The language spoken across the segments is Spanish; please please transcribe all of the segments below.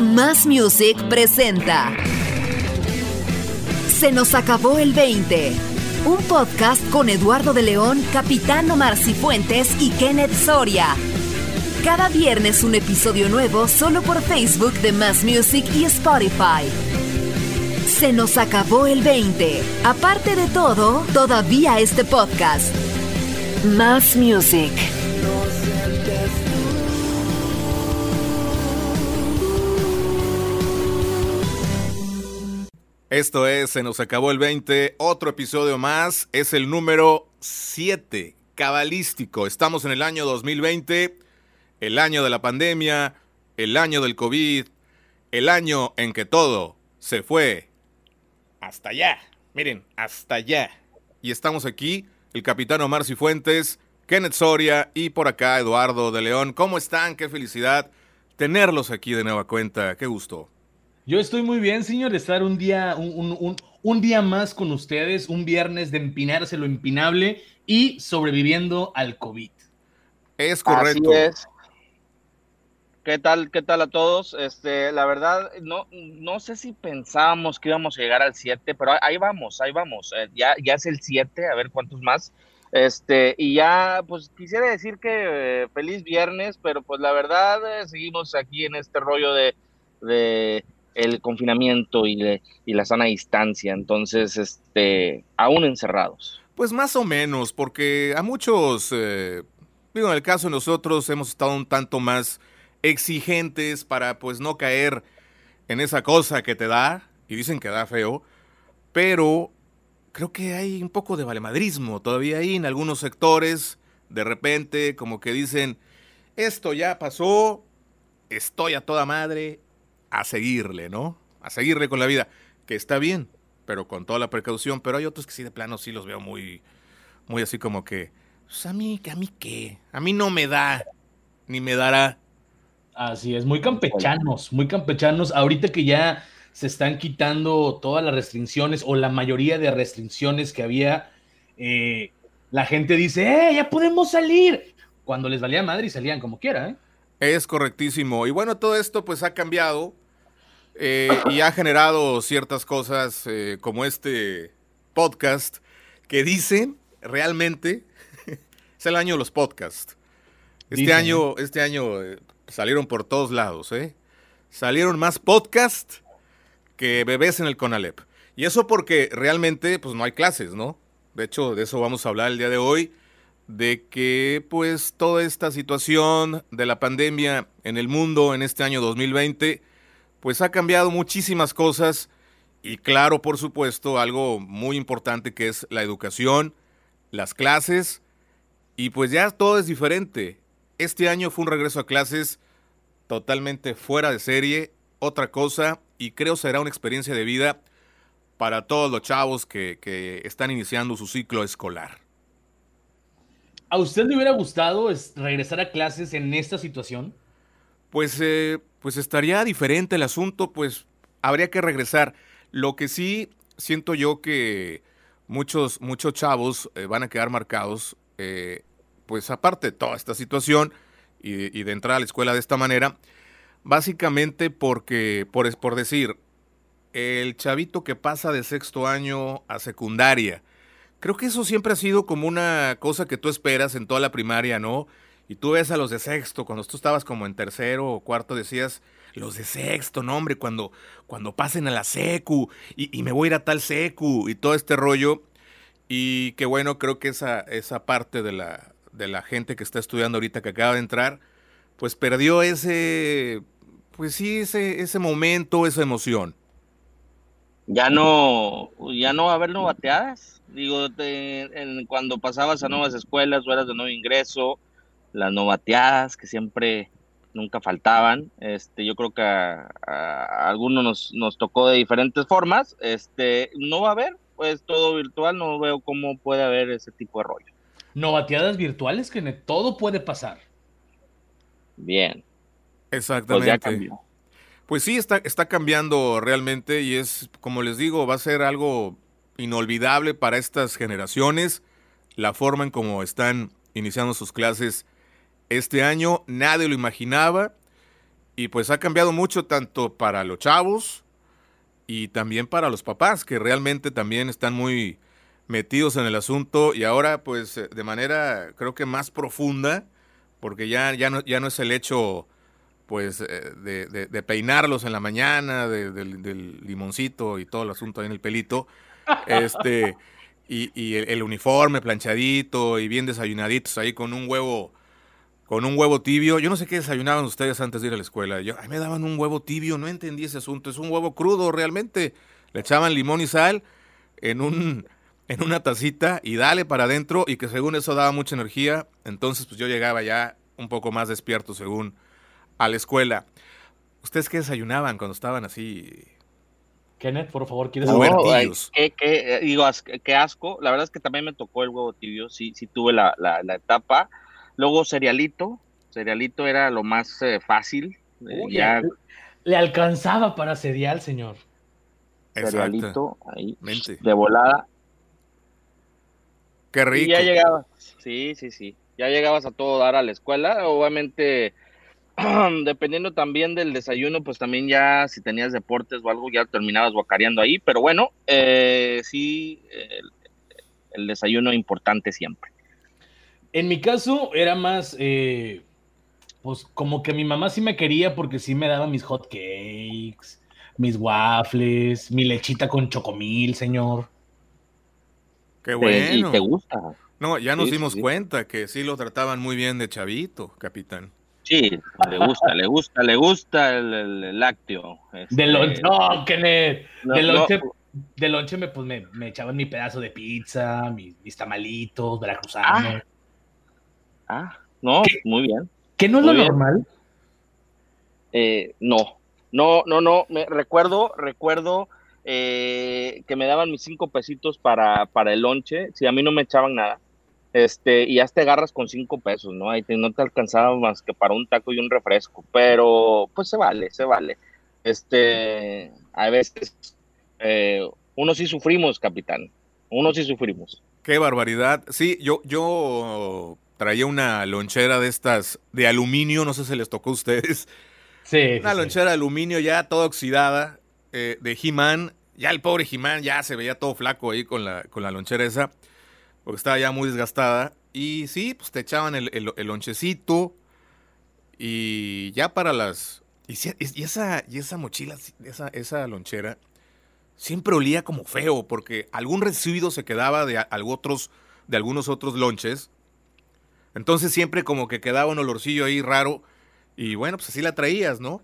Más Music presenta Se nos acabó el 20. Un podcast con Eduardo de León, Capitán Omar Cifuentes y Kenneth Soria. Cada viernes un episodio nuevo solo por Facebook de Más Music y Spotify. Se nos acabó el 20. Aparte de todo, todavía este podcast. Más Music. Esto es Se nos acabó el 20, otro episodio más, es el número 7, cabalístico. Estamos en el año 2020, el año de la pandemia, el año del COVID, el año en que todo se fue hasta allá. Miren, hasta allá. Y estamos aquí, el capitán Omar Cifuentes, Kenneth Soria y por acá Eduardo de León. ¿Cómo están? Qué felicidad tenerlos aquí de nueva cuenta. Qué gusto. Yo estoy muy bien, señor, estar un día, un, un, día más con ustedes, un viernes de empinarse lo empinable y sobreviviendo al COVID. Es correcto. Así es. ¿Qué tal, qué tal a todos? Este, la verdad, no, no sé si pensábamos que íbamos a llegar al 7, pero ahí vamos, ahí vamos. Eh, ya, ya es el 7, a ver cuántos más. Este, y ya, pues quisiera decir que eh, feliz viernes, pero pues la verdad, eh, seguimos aquí en este rollo de, de el confinamiento y, la sana distancia, entonces, este, aún encerrados. Pues más o menos, porque a muchos, eh, digo, en el caso de nosotros hemos estado un tanto más exigentes para pues no caer en esa cosa que te da, y dicen que da feo, pero creo que hay un poco de valemadrismo todavía ahí en algunos sectores, de repente como que dicen, esto ya pasó, estoy a toda madre, a seguirle, ¿no? A seguirle con la vida, que está bien, pero con toda la precaución. Pero hay otros que sí, de plano, sí los veo muy, muy así como que, pues a mí, ¿a mí qué? A mí no me da, ni me dará. Así es, muy campechanos, muy campechanos. Ahorita que ya se están quitando todas las restricciones o la mayoría de restricciones que había, eh, la gente dice, ¡eh, ya podemos salir! Cuando les valía madre y salían como quiera, ¿eh? Es correctísimo. Y bueno, todo esto pues ha cambiado eh, y ha generado ciertas cosas eh, como este podcast que dicen realmente es el año de los podcasts. Este año, este año eh, salieron por todos lados, ¿eh? Salieron más podcasts que bebés en el Conalep. Y eso porque realmente pues no hay clases, ¿no? De hecho, de eso vamos a hablar el día de hoy, de que pues toda esta situación de la pandemia en el mundo en este año 2020 pues ha cambiado muchísimas cosas y claro, por supuesto, algo muy importante que es la educación, las clases y pues ya todo es diferente. Este año fue un regreso a clases totalmente fuera de serie, otra cosa y creo será una experiencia de vida para todos los chavos que, que están iniciando su ciclo escolar. ¿A usted le hubiera gustado regresar a clases en esta situación? Pues eh, pues estaría diferente el asunto, pues habría que regresar. Lo que sí siento yo que muchos, muchos chavos eh, van a quedar marcados, eh, pues aparte de toda esta situación y, de entrar a la escuela de esta manera, básicamente porque, por, por decir, el chavito que pasa de sexto año a secundaria, creo que eso siempre ha sido como una cosa que tú esperas en toda la primaria, ¿no? Y tú ves a los de sexto, cuando tú estabas como en tercero o cuarto, decías, los de sexto, no hombre, cuando, cuando pasen a la secu y, me voy a ir a tal secu y todo este rollo. Y que bueno, creo que esa, esa parte de la, de la gente que está estudiando ahorita que acaba de entrar, pues perdió ese, pues sí, ese, ese momento, esa emoción. Ya no, ya no va a haber novateadas. Digo, cuando pasabas a nuevas escuelas o eras de nuevo ingreso, las novateadas que siempre nunca faltaban. Este, yo creo que a, algunos nos, nos, tocó de diferentes formas. Este, no va a haber, pues todo virtual, no veo cómo puede haber ese tipo de rollo. Novateadas virtuales que todo puede pasar. Bien. Exactamente. Pues, pues sí, está, está cambiando realmente y es, como les digo, va a ser algo inolvidable para estas generaciones, la forma en cómo están iniciando sus clases este año nadie lo imaginaba Y pues ha cambiado mucho tanto para los chavos y también para los papás, que realmente también están muy metidos en el asunto y ahora pues eh, de manera creo que más profunda, porque ya, ya, no, ya no es el hecho pues eh, de, peinarlos en la mañana, del limoncito y todo el asunto ahí en el pelito, este, y, el, uniforme planchadito y bien desayunaditos ahí con un huevo, con un huevo tibio. Yo no sé qué desayunaban ustedes antes de ir a la escuela. Yo, me daban un huevo tibio, no entendí ese asunto. Es un huevo crudo realmente. Le echaban limón y sal en un en una tacita y dale para adentro y que según eso daba mucha energía. Entonces pues yo llegaba ya un poco más despierto según a la escuela. ¿Ustedes qué desayunaban cuando estaban así? Kenneth, por favor, ¿quieres no, qué, qué, eh, digo, qué asco. La verdad es que también me tocó el huevo tibio, sí, sí tuve la, la, etapa. Luego cerealito, cerealito era lo más eh, fácil. Eh, ya... Le alcanzaba para cereal, señor. Cerealito ahí, de volada. Qué rico. Y ya llegabas, sí, sí, sí. Ya llegabas a todo dar a la escuela. Obviamente, dependiendo también del desayuno, pues también ya si tenías deportes o algo, ya terminabas guacareando ahí. Pero bueno, eh, sí, el, desayuno importante siempre. En mi caso era más, eh, pues como que mi mamá sí me quería porque sí me daba mis hot cakes, mis waffles, mi lechita con chocomil, señor. Qué bueno. Y te gusta. No, ya nos dimos cuenta que sí lo trataban muy bien de chavito, capitán. Sí, le gusta, le gusta, le gusta el, lácteo. Este... De lonche, no, Kenneth. de lonche, de lonche me, pues, me, echaban mi pedazo de pizza, mis, mis tamalitos, veracruzanos. Ah, ah no, muy bien. ¿Qué no es lo normal? Eh, no, no, no, no. Me, recuerdo, recuerdo eh, que me daban mis cinco pesitos para, para el lonche, si a mí no me echaban nada. Este, y ya te agarras con cinco pesos, ¿no? Ahí no te alcanzaba más que para un taco y un refresco, pero pues se vale, se vale. Este, a veces, eh, uno sí sufrimos, capitán, uno sí sufrimos. Qué barbaridad. Sí, yo, yo traía una lonchera de estas de aluminio, no sé si les tocó a ustedes. Sí. Una lonchera de aluminio ya toda oxidada eh, de He-Man. Ya el pobre He-Man ya se veía todo flaco ahí con la, con la lonchera esa, porque estaba ya muy desgastada. Y sí, pues te echaban el, el, lonchecito y ya para las... Y, esa, y esa mochila, esa, esa lonchera, siempre olía como feo, porque algún residuo se quedaba de, otros, de algunos otros lonches. Entonces siempre como que quedaba un olorcillo ahí raro. Y bueno, pues así la traías, ¿no?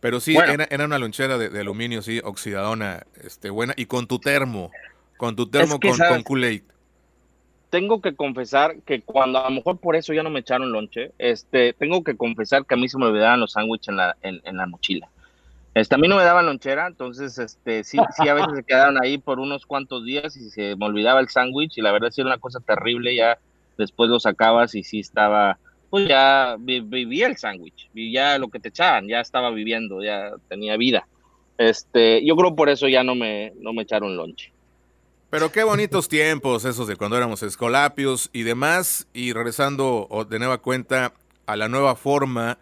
Pero sí, era, una lonchera de, aluminio, sí, oxidadona, este, buena. Y con tu termo, con tu termo con, con Kool-Aid. Tengo que confesar que cuando a lo mejor por eso ya no me echaron lonche, este, tengo que confesar que a mí se me olvidaban los sándwiches en la, en, la mochila. Este, a mí no me daban lonchera, entonces este, sí, sí, a veces se quedaron ahí por unos cuantos días y se me olvidaba el sándwich y la verdad sí era una cosa terrible, ya después lo sacabas y sí estaba, pues ya vivía el sándwich, vivía lo que te echaban, ya estaba viviendo, ya tenía vida. Este, yo creo por eso ya no me, no me echaron lonche. Pero qué bonitos tiempos esos de cuando éramos escolapios y demás, y regresando de nueva cuenta a la nueva forma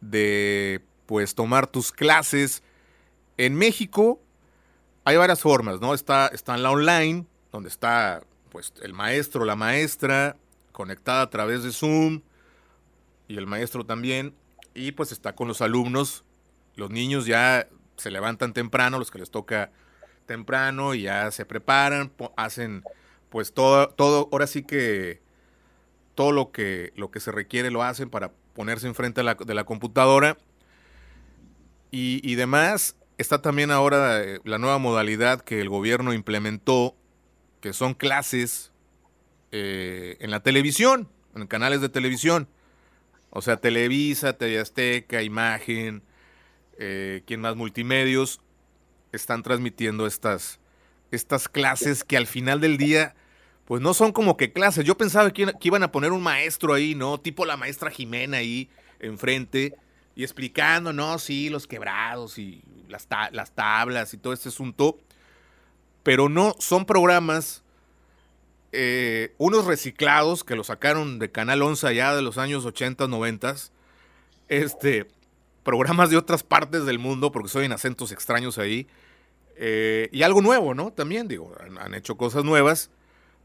de pues tomar tus clases. En México hay varias formas, ¿no? Está, está en la online, donde está pues el maestro, la maestra, conectada a través de Zoom, y el maestro también, y pues está con los alumnos. Los niños ya se levantan temprano, los que les toca temprano, y ya se preparan, hacen pues todo, todo, ahora sí que todo lo que, lo que se requiere lo hacen para ponerse enfrente de la, de la computadora. Y, y, demás, está también ahora eh, la nueva modalidad que el gobierno implementó, que son clases eh, en la televisión, en canales de televisión. O sea, Televisa, TV Azteca, Imagen, eh, quien más multimedios, están transmitiendo estas, estas clases que al final del día, pues no son como que clases. Yo pensaba que, iban a poner un maestro ahí, ¿no? Tipo la maestra Jimena ahí enfrente y explicando, no, sí, los quebrados y las, las tablas y todo este asunto. Pero no, son programas eh, unos reciclados que lo sacaron de Canal 11 allá de los años 80, 90, este, programas de otras partes del mundo, porque soy en acentos extraños ahí. Eh, y algo nuevo, ¿no? También, digo, han, hecho cosas nuevas,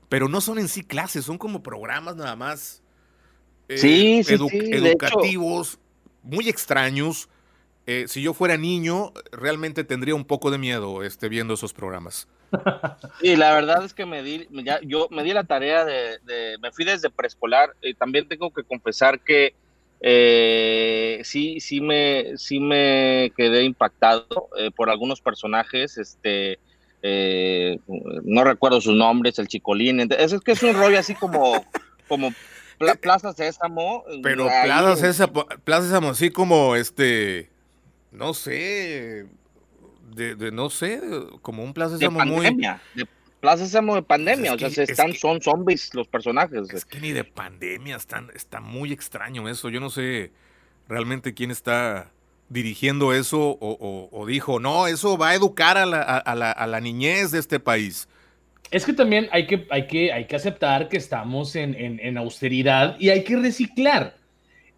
pero no son en sí clases, son como programas nada más eh, sí, sí, educativos, muy extraños. Eh, si yo fuera niño, realmente tendría un poco de miedo este, viendo esos programas. Y la verdad es que me di, ya, yo me di la tarea de, de me fui desde preescolar y también tengo que confesar que eh, sí, sí me, sí me quedé impactado eh, por algunos personajes, este, eh, no recuerdo sus nombres, el Chicolín, es, es que es un rollo así como, como Plaza Sésamo. Pero Plaza Sésamo, Plaza Sésamo, así como este, no sé, de, no sé, como un Plaza Sésamo muy... Plaza Sésamo de pandemia, o sea, se están, son zombies los personajes. Es que ni de pandemia, están, está muy extraño eso. Yo no sé realmente quién está dirigiendo eso o, dijo, no, eso va a educar a la, a, la, a la, niñez de este país. Es que también hay que, hay que, hay que aceptar que estamos en, en, austeridad y hay que reciclar.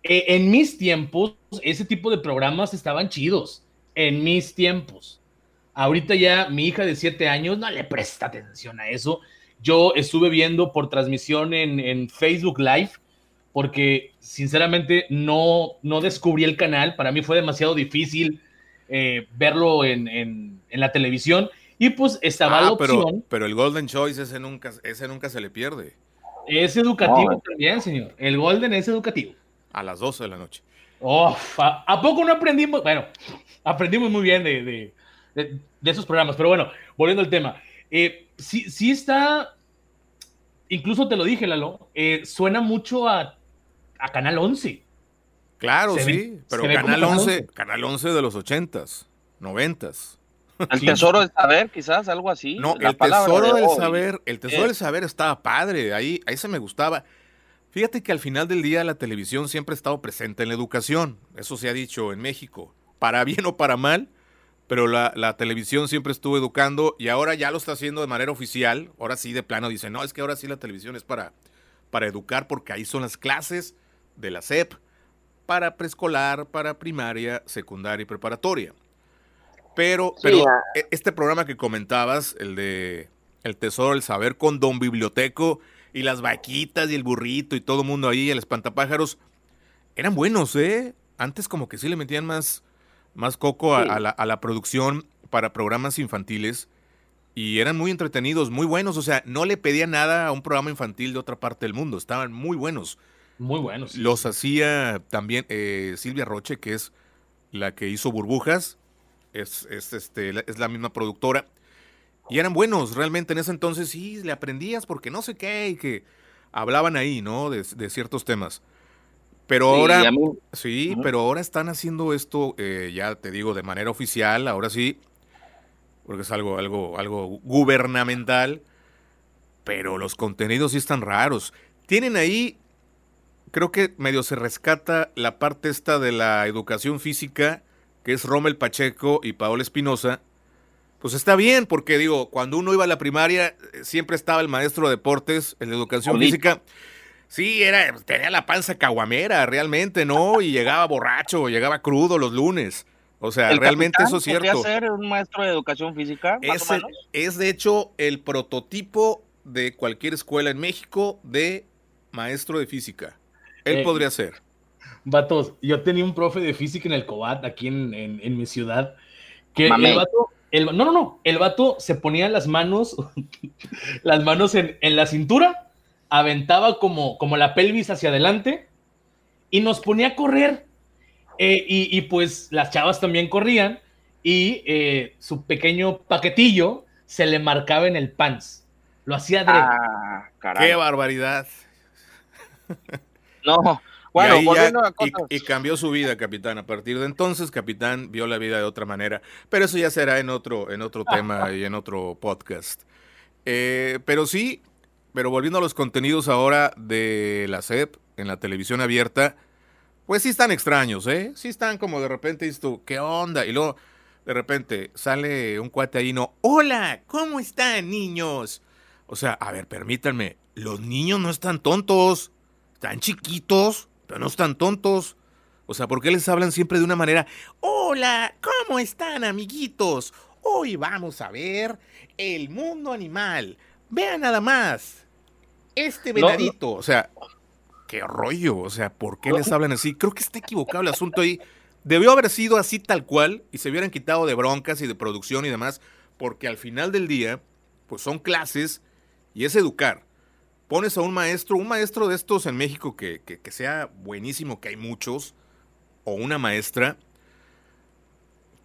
E, en mis tiempos, ese tipo de programas estaban chidos. En mis tiempos. Ahorita ya mi hija de siete años no le presta atención a eso. Yo estuve viendo por transmisión en, Facebook Live porque sinceramente no, no descubrí el canal. Para mí fue demasiado difícil eh, verlo en, la televisión. Y pues estaba ah, la opción. Pero, el Golden Choice, ese nunca, ese nunca se le pierde. Es educativo también, señor. El Golden es educativo. A las 12 de la noche. Oh, ¿a, poco no aprendimos? Bueno, aprendimos muy bien de, de, esos programas. Pero bueno, volviendo al tema. Eh, sí, sí está, incluso te lo dije, Lalo, eh, suena mucho a, Canal 11. Claro, sí, pero Canal 11, Canal 11 de los 80s, 90s. El tesoro del saber, quizás, algo así. No, el tesoro del saber, el tesoro del saber estaba padre, ahí, ahí se me gustaba. Fíjate que al final del día la televisión siempre ha estado presente en la educación, eso se ha dicho en México, para bien o para mal, pero la, televisión siempre estuvo educando y ahora ya lo está haciendo de manera oficial. Ahora sí, de plano, dice, no, es que ahora sí la televisión es para, para educar porque ahí son las clases de la SEP para preescolar, para primaria, secundaria y preparatoria. Pero, pero e, este programa que comentabas, el de El Tesoro del Saber con Don Biblioteco y las vaquitas y el burrito y todo el mundo ahí, el espantapájaros, eran buenos, ¿eh? Antes como que sí le metían más, más coco a, la, producción para programas infantiles y eran muy entretenidos, muy buenos. O sea, no le pedía nada a un programa infantil de otra parte del mundo. Estaban muy buenos. Muy buenos. Los hacía también eh, Silvia Roche, que es la que hizo Burbujas. Es, este, es la misma productora. Y eran buenos, realmente en ese entonces sí, le aprendías porque no sé qué, y que hablaban ahí, ¿no? De, de ciertos temas. Pero ahora, sí, pero ahora están haciendo esto, eh, ya te digo, de manera oficial, ahora sí, porque es algo, algo, algo gubernamental, pero los contenidos sí están raros. Tienen ahí, creo que medio se rescata la parte esta de la educación física, que es Rommel Pacheco y Paola Espinosa. Pues está bien, porque digo, cuando uno iba a la primaria, eh, siempre estaba el maestro de deportes, el de educación física Sí, era, tenía la panza caguamera, realmente, ¿no? Y llegaba borracho, llegaba crudo los lunes. O sea, realmente eso es cierto. ser un maestro de educación física? es, es de hecho el prototipo de cualquier escuela en México de maestro de física. Él eh, podría ser. Vatos, yo tenía un profe de física en el Cobat, aquí en, en, mi ciudad, que el vato, no, no, no, el vato se ponía las manos, las manos en, en la cintura aventaba como, como la pelvis hacia adelante y nos ponía a correr. Eh, y, pues las chavas también corrían y eh, su pequeño paquetillo se le marcaba en el pants. Lo hacía de... Ah, ¡Qué barbaridad! No, bueno, y, y, cambió su vida, capitán. A partir de entonces, capitán vio la vida de otra manera. Pero eso ya será en otro, en otro tema y en otro podcast. Eh, pero sí, pero volviendo a los contenidos ahora de la SEP en la televisión abierta, pues sí están extraños, ¿eh? Sí están como de repente, dices tú, ¿qué onda? Y luego de repente sale un cuate ahí, no, hola, ¿cómo están niños? O sea, a ver, permítanme, los niños no están tontos, están chiquitos, pero no están tontos. O sea, ¿por qué les hablan siempre de una manera, hola, ¿cómo están amiguitos? Hoy vamos a ver el mundo animal. Vean nada más. Este venadito, o sea, qué rollo, o sea, ¿por qué les hablan así? Creo que está equivocado el asunto ahí. Debió haber sido así tal cual y se hubieran quitado de broncas y de producción y demás, porque al final del día, pues son clases y es educar. Pones a un maestro, un maestro de estos en México que, que, sea buenísimo, que hay muchos, o una maestra,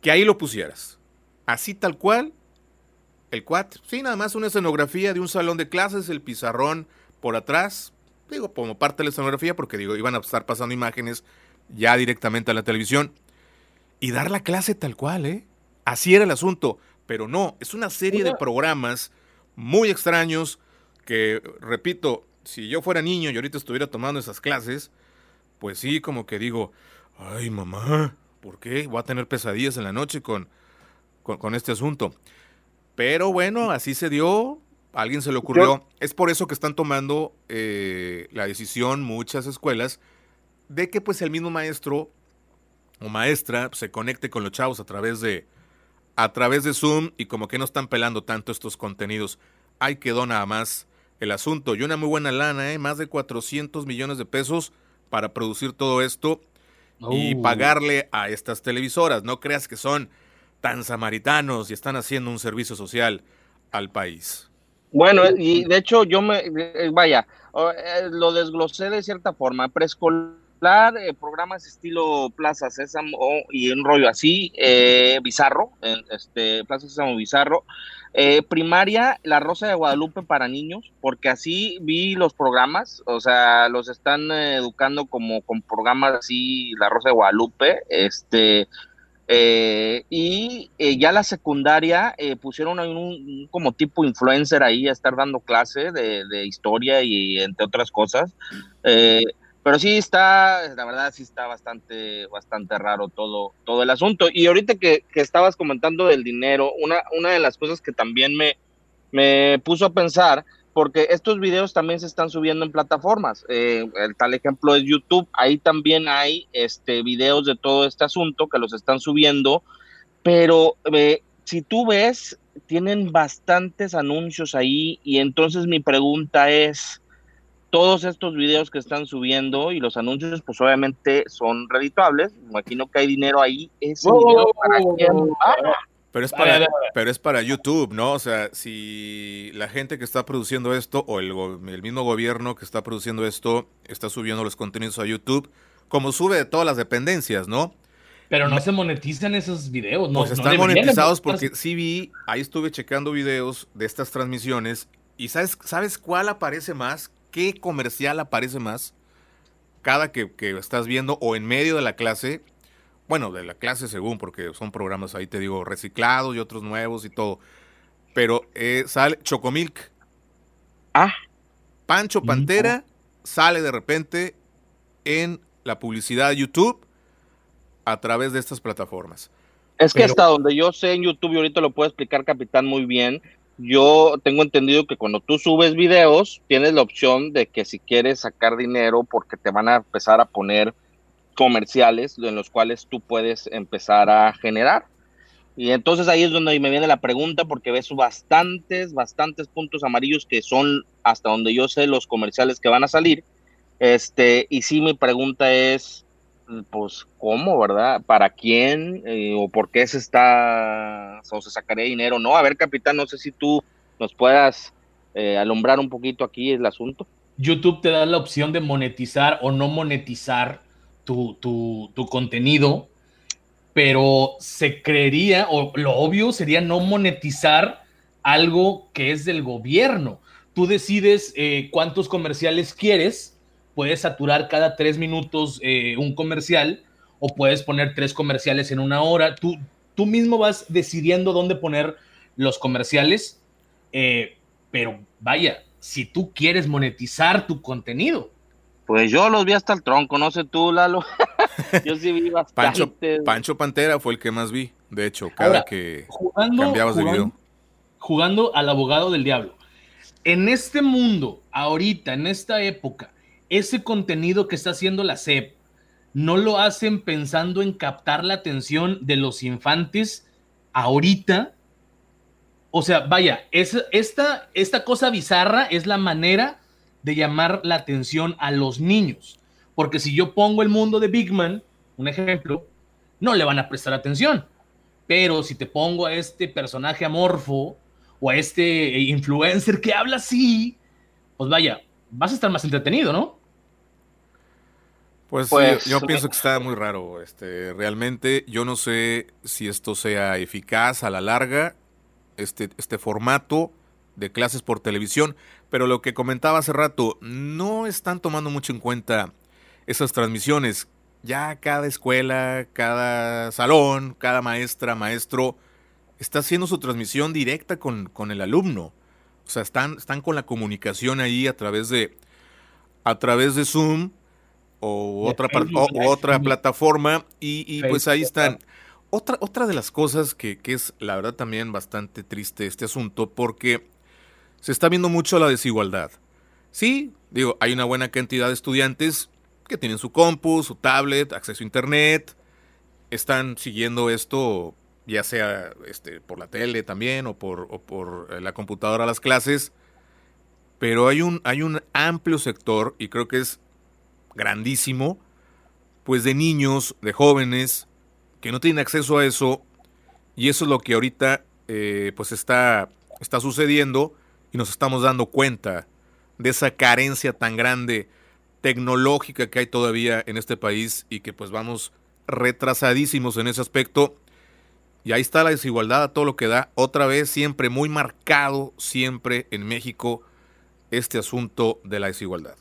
que ahí lo pusieras. Así tal cual, el cuat, sí, nada más una escenografía de un salón de clases, el pizarrón por atrás, digo, como parte de la escenografía, porque digo, iban a estar pasando imágenes ya directamente a la televisión, y dar la clase tal cual, ¿eh? Así era el asunto, pero no, es una serie de programas muy extraños que, repito, si yo fuera niño y ahorita estuviera tomando esas clases, pues sí, como que digo, ay mamá, ¿por qué? Voy a tener pesadillas en la noche con, con, este asunto. Pero bueno, así se dio, a alguien se le ocurrió. Es por eso que están tomando eh, la decisión muchas escuelas de que pues el mismo maestro o maestra se conecte con los chavos a través de a través de Zoom y como que no están pelando tanto estos contenidos. Ahí quedó nada más el asunto. Y una muy buena lana, ¿eh? más de 400 millones de pesos para producir todo esto y oh. pagarle a estas televisoras. No creas que son tan samaritanos y están haciendo un servicio social al país. Bueno, y de hecho yo me, eh, vaya, eh, lo desglosé de cierta forma. Preescolar eh, programas estilo Plaza Sésamo y un rollo así, eh, bizarro, este, Plaza Sésamo bizarro. Eh, primaria, La Rosa de Guadalupe para niños, porque así vi los programas, o sea, los están educando como con programas así, La Rosa de Guadalupe, este, y ya la secundaria pusieron un, como tipo influencer ahí a estar dando clase de, de historia y entre otras cosas. Pero sí está, la verdad sí está bastante, bastante raro todo, todo el asunto. Y ahorita que, estabas comentando del dinero, una, una de las cosas que también me, me puso a pensar, porque estos videos también se están subiendo en plataformas. Eh, el tal ejemplo es YouTube, ahí también hay este, videos de todo este asunto que los están subiendo, pero eh, si tú ves, tienen bastantes anuncios ahí y entonces mi pregunta es, todos estos videos que están subiendo y los anuncios, pues obviamente son redituables. Imagino que hay dinero ahí. Ese para Pero es para, pero es para YouTube, ¿no? O sea, si la gente que está produciendo esto o el, el, mismo gobierno que está produciendo esto está subiendo los contenidos a YouTube, como sube de todas las dependencias, ¿no? Pero no se monetizan esos videos, ¿no? Pues están monetizados porque sí vi, ahí estuve checando videos de estas transmisiones y ¿sabes, ¿sabes cuál aparece más? qué comercial aparece más cada que, estás viendo o en medio de la clase. Bueno, de la clase según, porque son programas ahí, te digo, reciclados y otros nuevos y todo. Pero eh, sale Chocomilk. Ah. Pancho Pantera sale de repente en la publicidad de YouTube a través de estas plataformas. Es que hasta donde yo sé en YouTube, y ahorita lo puede explicar Capitán muy bien, yo tengo entendido que cuando tú subes videos, tienes la opción de que si quieres sacar dinero, porque te van a empezar a poner comerciales en los cuales tú puedes empezar a generar. Y entonces ahí es donde me viene la pregunta, porque ves bastantes, bastantes puntos amarillos que son, hasta donde yo sé, los comerciales que van a salir. Este, y sí, mi pregunta es, pues, ¿cómo, verdad? ¿Para quién? Eh, ¿O por qué se está, o se sacaría dinero? No, a ver, capitán, no sé si tú nos puedas eh, alumbrar un poquito aquí el asunto. YouTube te da la opción de monetizar o no monetizar tu, tu, contenido, pero se creería, o lo obvio sería no monetizar algo que es del gobierno. Tú decides eh, cuántos comerciales quieres puedes saturar cada tres minutos eh, un comercial o puedes poner tres comerciales en una hora. Tú, tú mismo vas decidiendo dónde poner los comerciales, eh, pero vaya, si tú quieres monetizar tu contenido. Pues yo los vi hasta el tronco, no sé tú, Lalo. yo sí vi bastante. Pancho, Pantera fue el que más vi, de hecho, cada que cambiabas de video. Jugando al abogado del diablo. En este mundo, ahorita, en esta época, ese contenido que está haciendo la SEP no lo hacen pensando en captar la atención de los infantes ahorita. O sea, vaya, es, esta, esta cosa bizarra es la manera de llamar la atención a los niños. Porque si yo pongo el mundo de Big Man, un ejemplo, no le van a prestar atención. Pero si te pongo a este personaje amorfo o a este influencer que habla así, pues vaya, vas a estar más entretenido, ¿no? Pues, pues yo, pienso que está muy raro. Este, realmente yo no sé si esto sea eficaz a la larga, este, este formato de clases por televisión, pero lo que comentaba hace rato, no están tomando mucho en cuenta esas transmisiones. Ya cada escuela, cada salón, cada maestra, maestro, está haciendo su transmisión directa con, con el alumno. O sea, están, están con la comunicación ahí a través de, a través de Zoom o otra, otra plataforma y, pues ahí están. Otra, otra de las cosas que, que, es la verdad también bastante triste este asunto porque se está viendo mucho la desigualdad. Sí, digo, hay una buena cantidad de estudiantes que tienen su compu, su tablet, acceso a internet, están siguiendo esto ya sea este, por la tele también o por, por eh, la computadora las clases, pero hay un, hay un amplio sector, y creo que es grandísimo, pues de niños, de jóvenes, que no tienen acceso a eso, y eso es lo que ahorita eh, pues está, está sucediendo y nos estamos dando cuenta de esa carencia tan grande tecnológica que hay todavía en este país y que pues vamos retrasadísimos en ese aspecto y ahí está la desigualdad a todo lo que da. Otra vez, siempre muy marcado, siempre en México, este asunto de la desigualdad.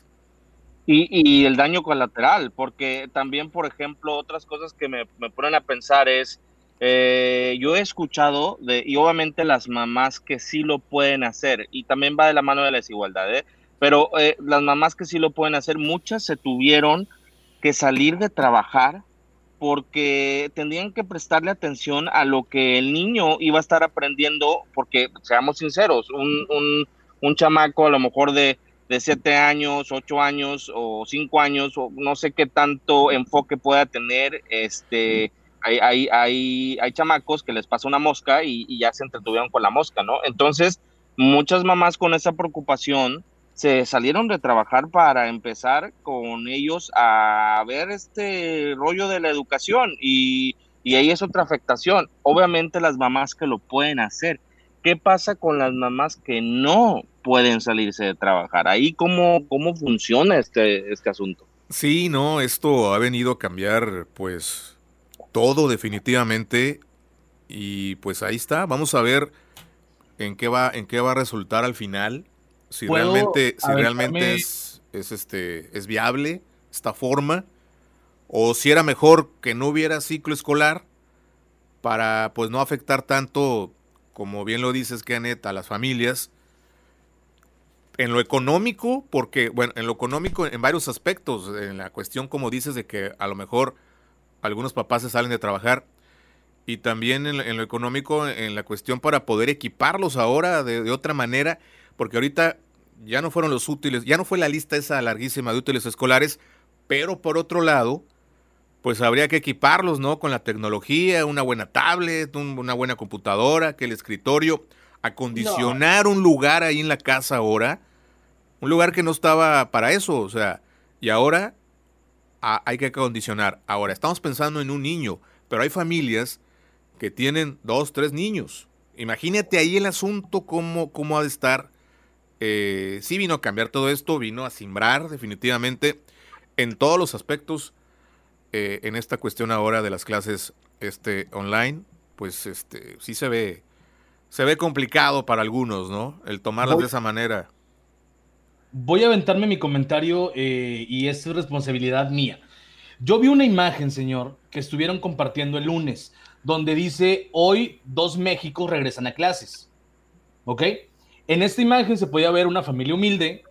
Y, el daño colateral, porque también, por ejemplo, otras cosas que me, ponen a pensar es, eh, yo he escuchado, de, y obviamente las mamás que sí lo pueden hacer, y también va de la mano de la desigualdad, ¿eh? pero eh, las mamás que sí lo pueden hacer, muchas se tuvieron que salir de trabajar porque tendrían que prestarle atención a lo que el niño iba a estar aprendiendo, porque seamos sinceros, un, un, un chamaco a lo mejor de, de siete años, ocho años o cinco años, o no sé qué tanto enfoque pueda tener, este, hay, hay, hay, hay chamacos que les pasa una mosca y, y ya se entretuvieron con la mosca, ¿no? Entonces, muchas mamás con esa preocupación, se salieron de trabajar para empezar con ellos a ver este rollo de la educación y, ahí es otra afectación. Obviamente las mamás que lo pueden hacer. ¿Qué pasa con las mamás que no pueden salirse de trabajar? Ahí cómo, cómo funciona este, este asunto. Sí, no, esto ha venido a cambiar pues todo definitivamente y pues ahí está, vamos a ver en qué va en qué va a resultar al final si realmente, si realmente es, es, este, es viable esta forma, o si era mejor que no hubiera ciclo escolar para pues no afectar tanto, como bien lo dices, Kenneth, a las familias. En lo económico, porque, bueno, en lo económico en varios aspectos, en la cuestión, como dices, de que a lo mejor algunos papás se salen de trabajar, y también en, lo económico, en la cuestión para poder equiparlos ahora de, de otra manera porque ahorita ya no fueron los útiles, ya no fue la lista esa larguísima de útiles escolares, pero por otro lado, pues habría que equiparlos, ¿no? Con la tecnología, una buena tablet, una buena computadora, que el escritorio, acondicionar un lugar ahí en la casa ahora, un lugar que no estaba para eso, o sea, y ahora hay que acondicionar. Ahora, estamos pensando en un niño, pero hay familias que tienen dos, tres niños. Imagínate ahí el asunto, cómo, cómo ha de estar eh, sí vino a cambiar todo esto, vino a simbrar definitivamente en todos los aspectos eh, en esta cuestión ahora de las clases este, online, pues este, sí se ve, se ve complicado para algunos, ¿no? El tomarlas de esa manera. Voy a aventarme mi comentario eh, y es responsabilidad mía. Yo vi una imagen, señor, que estuvieron compartiendo el lunes, donde dice, hoy dos Méxicos regresan a clases. ¿Ok? En esta imagen se podía ver una familia humilde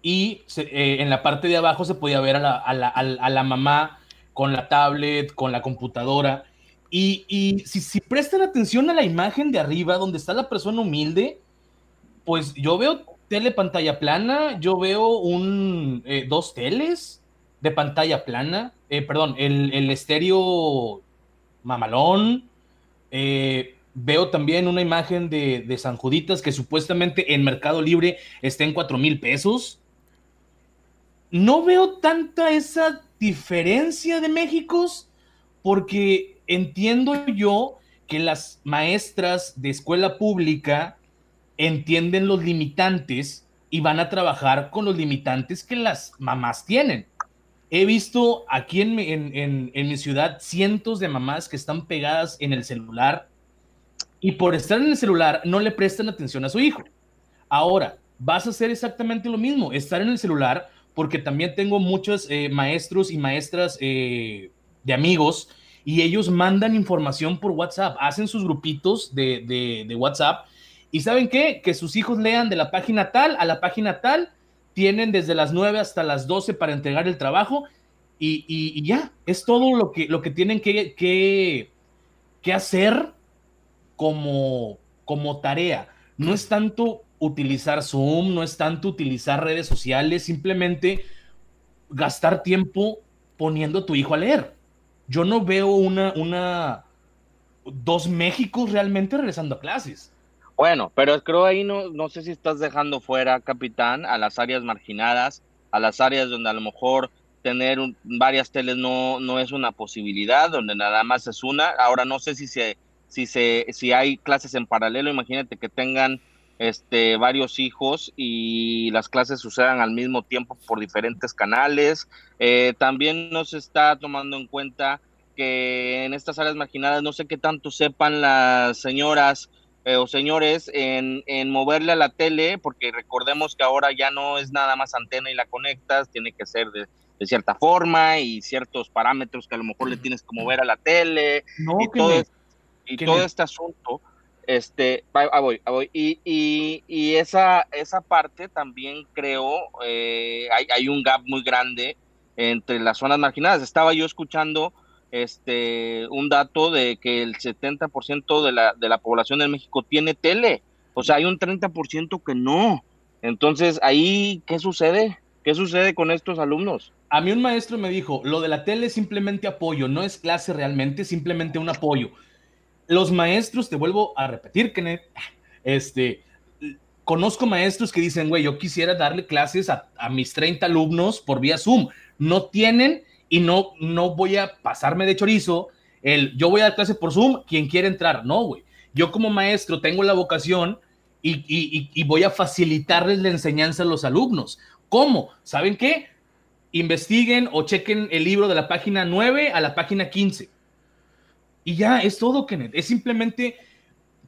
y eh, en la parte de abajo se podía ver a la, mamá con la tablet, con la computadora. Y, si, prestan atención a la imagen de arriba, donde está la persona humilde, pues yo veo tele pantalla plana, yo veo un, eh, dos teles, de pantalla plana, eh, perdón, el, el, estéreo mamalón. Eh, veo también una imagen de, de, San Juditas que supuestamente en Mercado Libre está en 4 mil pesos. No veo tanta esa diferencia de Méxicos porque entiendo yo que las maestras de escuela pública entienden los limitantes y van a trabajar con los limitantes que las mamás tienen. He visto aquí en, en, en, mi ciudad cientos de mamás que están pegadas en el celular y por estar en el celular no le prestan atención a su hijo. Ahora, vas a hacer exactamente lo mismo, estar en el celular, porque también tengo muchos eh, maestros y maestras eh, de amigos y ellos mandan información por WhatsApp, hacen sus grupitos de, de WhatsApp y ¿saben qué? Que sus hijos lean de la página tal a la página tal, tienen desde las 9 hasta las 12 para entregar el trabajo y, ya, es todo lo que, lo que tienen que, que, hacer como, como tarea. No es tanto utilizar Zoom, no es tanto utilizar redes sociales, simplemente gastar tiempo poniendo a tu hijo a leer. Yo no veo una, una, dos Méxicos realmente regresando a clases. Bueno, pero creo ahí no, no sé si estás dejando fuera, capitán, a las áreas marginadas, a las áreas donde a lo mejor tener varias teles no, no es una posibilidad, donde nada más es una. Ahora no sé si se, si se, si hay clases en paralelo, imagínate que tengan este varios hijos y las clases sucedan al mismo tiempo por diferentes canales. Eh, también no se está tomando en cuenta que en estas áreas marginadas no sé qué tanto sepan las señoras eh, o señores en, en, moverle a la tele, porque recordemos que ahora ya no es nada más antena y la conectas, tiene que ser de, de cierta forma y ciertos parámetros que a lo mejor le tienes que mover a la tele y, todo, y todo este asunto. Este, ah, voy, ah, voy. Y, y, y, esa, esa parte también creo, eh, hay, hay un gap muy grande entre las zonas marginadas. Estaba yo escuchando este, un dato de que el 70% de la, de la población de México tiene tele. O sea, hay un 30% que no. Entonces, ahí, ¿qué sucede? ¿Qué sucede con estos alumnos? A mí un maestro me dijo, lo de la tele es simplemente apoyo, no es clase realmente, simplemente un apoyo. Los maestros, te vuelvo a repetir, Kenneth, este, conozco maestros que dicen, güey, yo quisiera darle clases a, a mis 30 alumnos por vía Zoom. No tienen y no, no voy a pasarme de chorizo, el yo voy a dar clase por Zoom, quien quiere entrar, no, güey. Yo como maestro tengo la vocación y, y, voy a facilitarles la enseñanza a los alumnos. ¿Cómo? ¿Saben qué? Investiguen o chequen el libro de la página 9 a la página 15. Y ya, es todo, Kenneth. Es simplemente...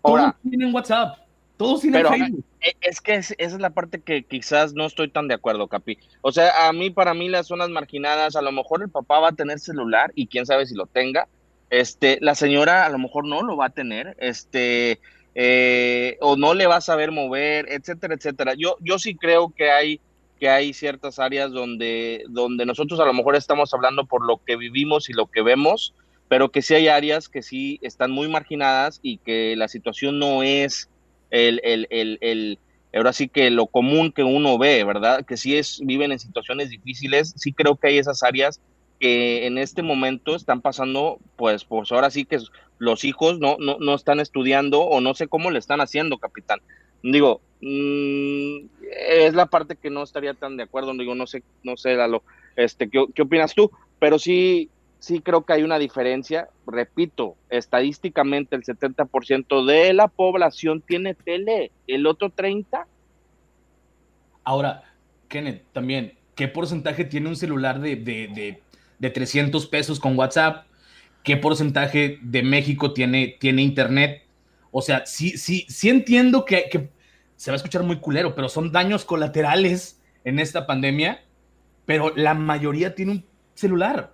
Ahora, tienen WhatsApp. Todos tienen pero, e, Es que esa es la parte que quizás no estoy tan de acuerdo, Capi. O sea, a mí, para mí, las zonas marginadas, a lo mejor el papá va a tener celular y quién sabe si lo tenga. Este, la señora a lo mejor no lo va a tener, este, eh, o no le va a saber mover, etcétera, etcétera. Yo, yo sí creo que hay, que hay ciertas áreas donde, donde nosotros a lo mejor estamos hablando por lo que vivimos y lo que vemos, pero que sí hay áreas que sí están muy marginadas y que la situación no es el, el, el, el, ahora sí que lo común que uno ve, ¿verdad? Que sí es, viven en situaciones difíciles, sí creo que hay esas áreas que en este momento están pasando, pues, pues ahora sí que los hijos no, no, no están estudiando o no sé cómo le están haciendo, capitán. Digo, mmm, es la parte que no estaría tan de acuerdo, digo, no sé, no sé, Lalo, este, ¿qué, qué opinas tú? Pero sí, sí creo que hay una diferencia. Repito, estadísticamente el 70% de la población tiene tele, el otro 30%. Ahora, Kenneth, también, ¿qué porcentaje tiene un celular de, de, 300 pesos con WhatsApp? ¿Qué porcentaje de México tiene, tiene internet? O sea, sí, sí, sí entiendo que, que se va a escuchar muy culero, pero son daños colaterales en esta pandemia, pero la mayoría tiene un celular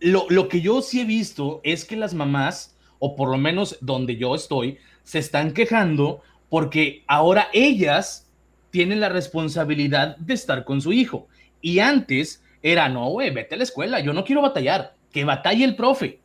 lo, que yo sí he visto es que las mamás, o por lo menos donde yo estoy, se están quejando porque ahora ellas tienen la responsabilidad de estar con su hijo. Y antes era, no, güey, vete a la escuela, yo no quiero batallar, que batalle el profe.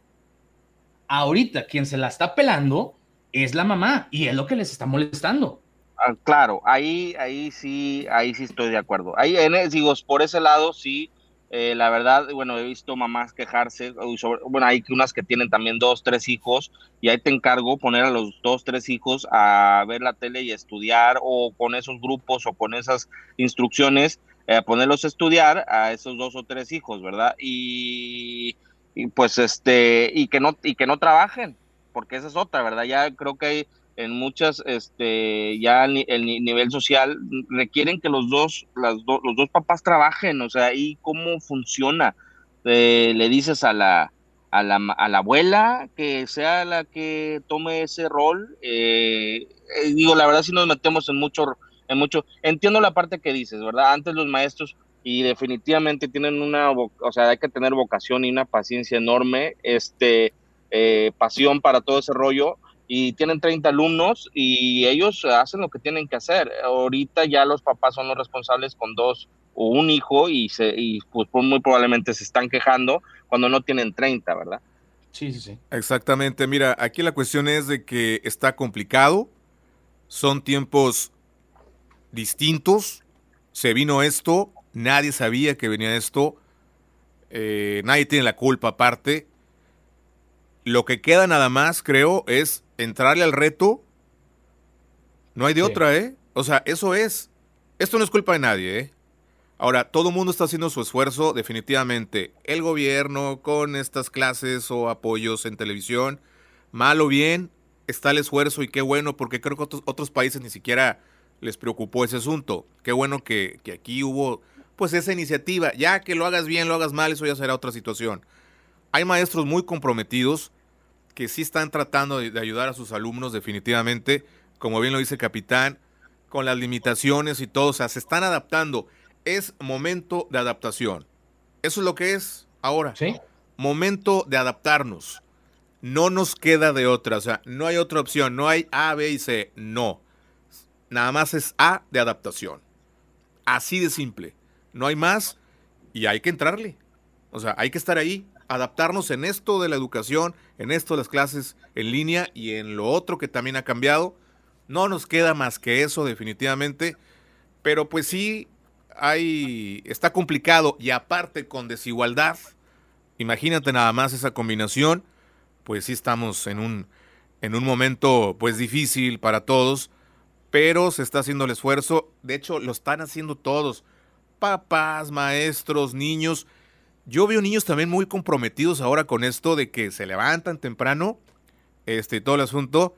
Ahorita quien se la está pelando es la mamá y es lo que les está molestando. Ah, claro, ahí, ahí sí, ahí sí estoy de acuerdo. Ahí, digo, por ese lado sí, eh, la verdad, bueno, he visto mamás quejarse, bueno, hay unas que tienen también dos, tres hijos, y ahí te encargo poner a los dos, tres hijos a ver la tele y estudiar, o con esos grupos o con esas instrucciones, eh, ponerlos a estudiar a esos dos o tres hijos, ¿verdad? Y, y, pues este, y que no, y que no trabajen, porque esa es otra, ¿verdad? Ya creo que hay en muchas, este, ya el, nivel social requieren que los dos, las los dos papás trabajen, o sea, ¿y cómo funciona? Eh, le dices a la, a la, a la abuela que sea la que tome ese rol. Eh, eh, digo, la verdad si nos metemos en mucho, en mucho, entiendo la parte que dices, ¿verdad? Antes los maestros y definitivamente tienen una, o sea, hay que tener vocación y una paciencia enorme, este, pasión para todo ese rollo y tienen 30 alumnos y ellos hacen lo que tienen que hacer. Ahorita ya los papás son los responsables con dos o un hijo y, se, y pues, muy probablemente se están quejando cuando no tienen 30, ¿verdad? Sí, sí, sí. Exactamente. Mira, aquí la cuestión es de que está complicado, son tiempos distintos, se vino esto, nadie sabía que venía esto, eh, nadie tiene la culpa aparte. Lo que queda nada más, creo, es entrarle al reto, no hay de otra, ¿eh? O sea, eso es. Esto no es culpa de nadie, ¿eh? Ahora, todo el mundo está haciendo su esfuerzo, definitivamente. El gobierno con estas clases o apoyos en televisión, mal o bien, está el esfuerzo y qué bueno, porque creo que otros, otros países ni siquiera les preocupó ese asunto. Qué bueno que, que aquí hubo, pues, esa iniciativa. Ya que lo hagas bien, lo hagas mal, eso ya será otra situación. Hay maestros muy comprometidos que sí están tratando de, ayudar a sus alumnos definitivamente, como bien lo dice el capitán, con las limitaciones y todo, o sea, se están adaptando. Es momento de adaptación. Eso es lo que es ahora. Sí. Momento de adaptarnos. No nos queda de otra, o sea, no hay otra opción, no hay A, B y C, no. Nada más es A de adaptación. Así de simple. No hay más y hay que entrarle. O sea, hay que estar ahí adaptarnos en esto de la educación, en esto de las clases en línea y en lo otro que también ha cambiado. No nos queda más que eso definitivamente, pero pues sí hay está complicado y aparte con desigualdad. Imagínate nada más esa combinación, pues sí estamos en un en un momento pues difícil para todos, pero se está haciendo el esfuerzo, de hecho lo están haciendo todos, papás, maestros, niños, yo veo niños también muy comprometidos ahora con esto de que se levantan temprano, este, todo el asunto.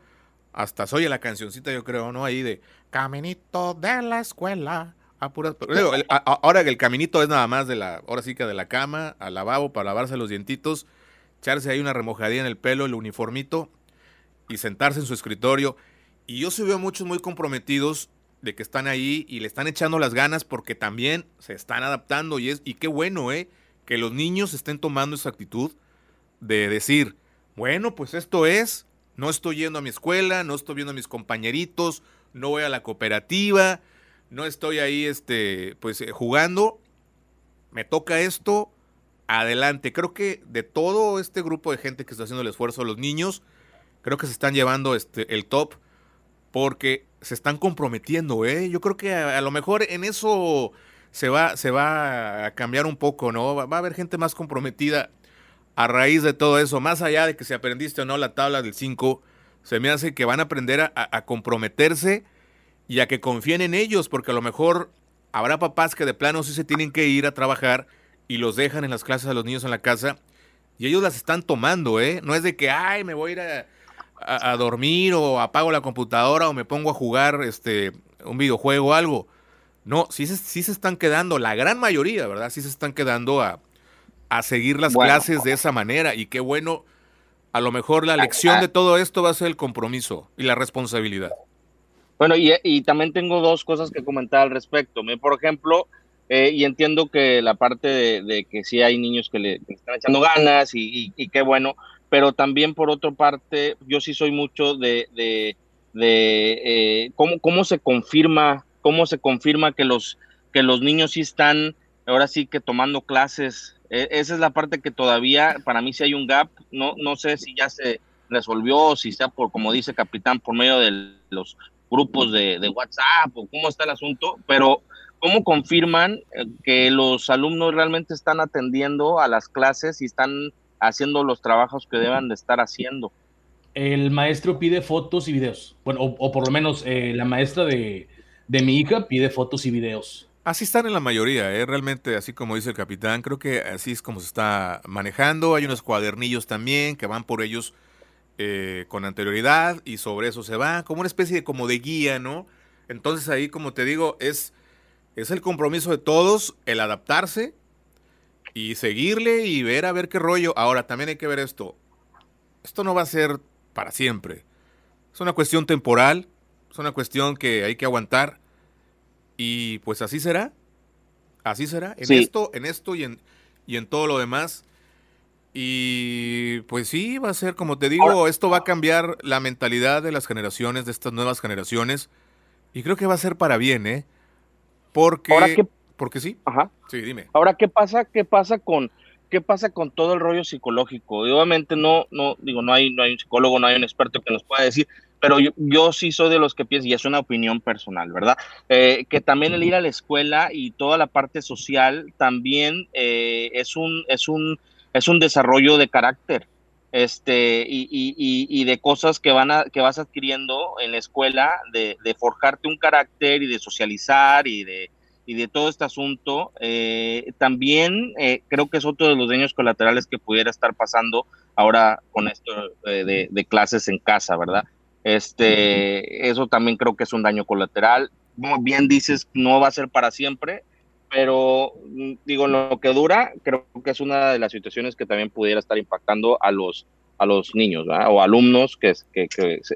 Hasta soy la cancioncita, yo creo, ¿no? Ahí de Caminito de la escuela. ahora que el caminito es nada más de la, ahora sí que de la cama al lavabo para lavarse los dientitos, echarse ahí una remojadilla en el pelo, el uniformito y sentarse en su escritorio. Y yo sí veo muchos muy comprometidos de que están ahí y le están echando las ganas porque también se están adaptando y es y qué bueno, ¿eh? Que los niños estén tomando esa actitud de decir, bueno, pues esto es, no estoy yendo a mi escuela, no estoy viendo a mis compañeritos, no voy a la cooperativa, no estoy ahí este, pues eh, jugando, me toca esto, adelante. Creo que de todo este grupo de gente que está haciendo el esfuerzo, los niños, creo que se están llevando este, el top porque se están comprometiendo, ¿eh? Yo creo que a lo mejor en eso se va, se va a cambiar un poco, ¿no? Va, a haber gente más comprometida a raíz de todo eso, más allá de que si aprendiste o no la tabla del 5, se me hace que van a aprender a, comprometerse y a que confíen en ellos, porque a lo mejor habrá papás que de plano sí se tienen que ir a trabajar y los dejan en las clases a los niños en la casa y ellos las están tomando, ¿eh? No es de que, ay, me voy a ir a, a dormir o apago la computadora o me pongo a jugar este, un videojuego o algo. No, sí, sí se están quedando, la gran mayoría, ¿verdad? Sí se están quedando a, seguir las clases de esa manera. Y qué bueno, a lo mejor la lección de todo esto va a ser el compromiso y la responsabilidad. Bueno, y, también tengo dos cosas que comentar al respecto. Por ejemplo, eh, y entiendo que la parte de, que sí hay niños que le, están echando ganas y, qué bueno, pero también por otra parte, yo sí soy mucho de, de, eh, cómo, cómo se confirma cómo se confirma que los, que los niños sí están ahora sí que tomando clases. E, esa es la parte que todavía para mí sí hay un gap. No, no sé si ya se resolvió, si sea por, como dice Capitán, por medio de los grupos de, WhatsApp o cómo está el asunto, pero ¿cómo confirman eh, que los alumnos realmente están atendiendo a las clases y están haciendo los trabajos que deban de estar haciendo? El maestro pide fotos y videos. Bueno, o, por lo menos eh, la maestra de, de mi hija pide fotos y videos. Así están en la mayoría, ¿eh? realmente, así como dice el capitán, creo que así es como se está manejando. Hay unos cuadernillos también que van por ellos eh, con anterioridad y sobre eso se va, como una especie de como de guía, ¿no? Entonces ahí, como te digo, es, es el compromiso de todos el adaptarse y seguirle y ver a ver qué rollo. Ahora, también hay que ver esto. Esto no va a ser para siempre. Es una cuestión temporal, es una cuestión que hay que aguantar y pues así será. Así será en esto, en esto y en, y en todo lo demás. Y pues sí, va a ser, como te digo, esto va a cambiar la mentalidad de las generaciones, de estas nuevas generaciones. Y creo que va a ser para bien, ¿eh? Porque, porque sí. Ajá. Sí, dime. Ahora, ¿qué pasa, qué pasa con, qué pasa con todo el rollo psicológico? obviamente no, no, digo, no hay, no hay un psicólogo, no hay un experto que nos pueda decir, pero yo, sí soy de los que pienso, y es una opinión personal, ¿verdad? Eh, que también el ir a la escuela y toda la parte social también eh, es un, es un es un desarrollo de carácter este, y, y, y, de cosas que, van a, que vas adquiriendo en la escuela, de, forjarte un carácter y de socializar y de, y de todo este asunto. Eh, también creo que es otro de los daños colaterales que pudiera estar pasando ahora con esto de, clases en casa, ¿verdad? Este, eso también creo que es un daño colateral. Como bien dices, no va a ser para siempre, pero mm, digo, lo que dura, creo que es una de las situaciones que también pudiera estar impactando a los, a los niños o alumnos, que es que,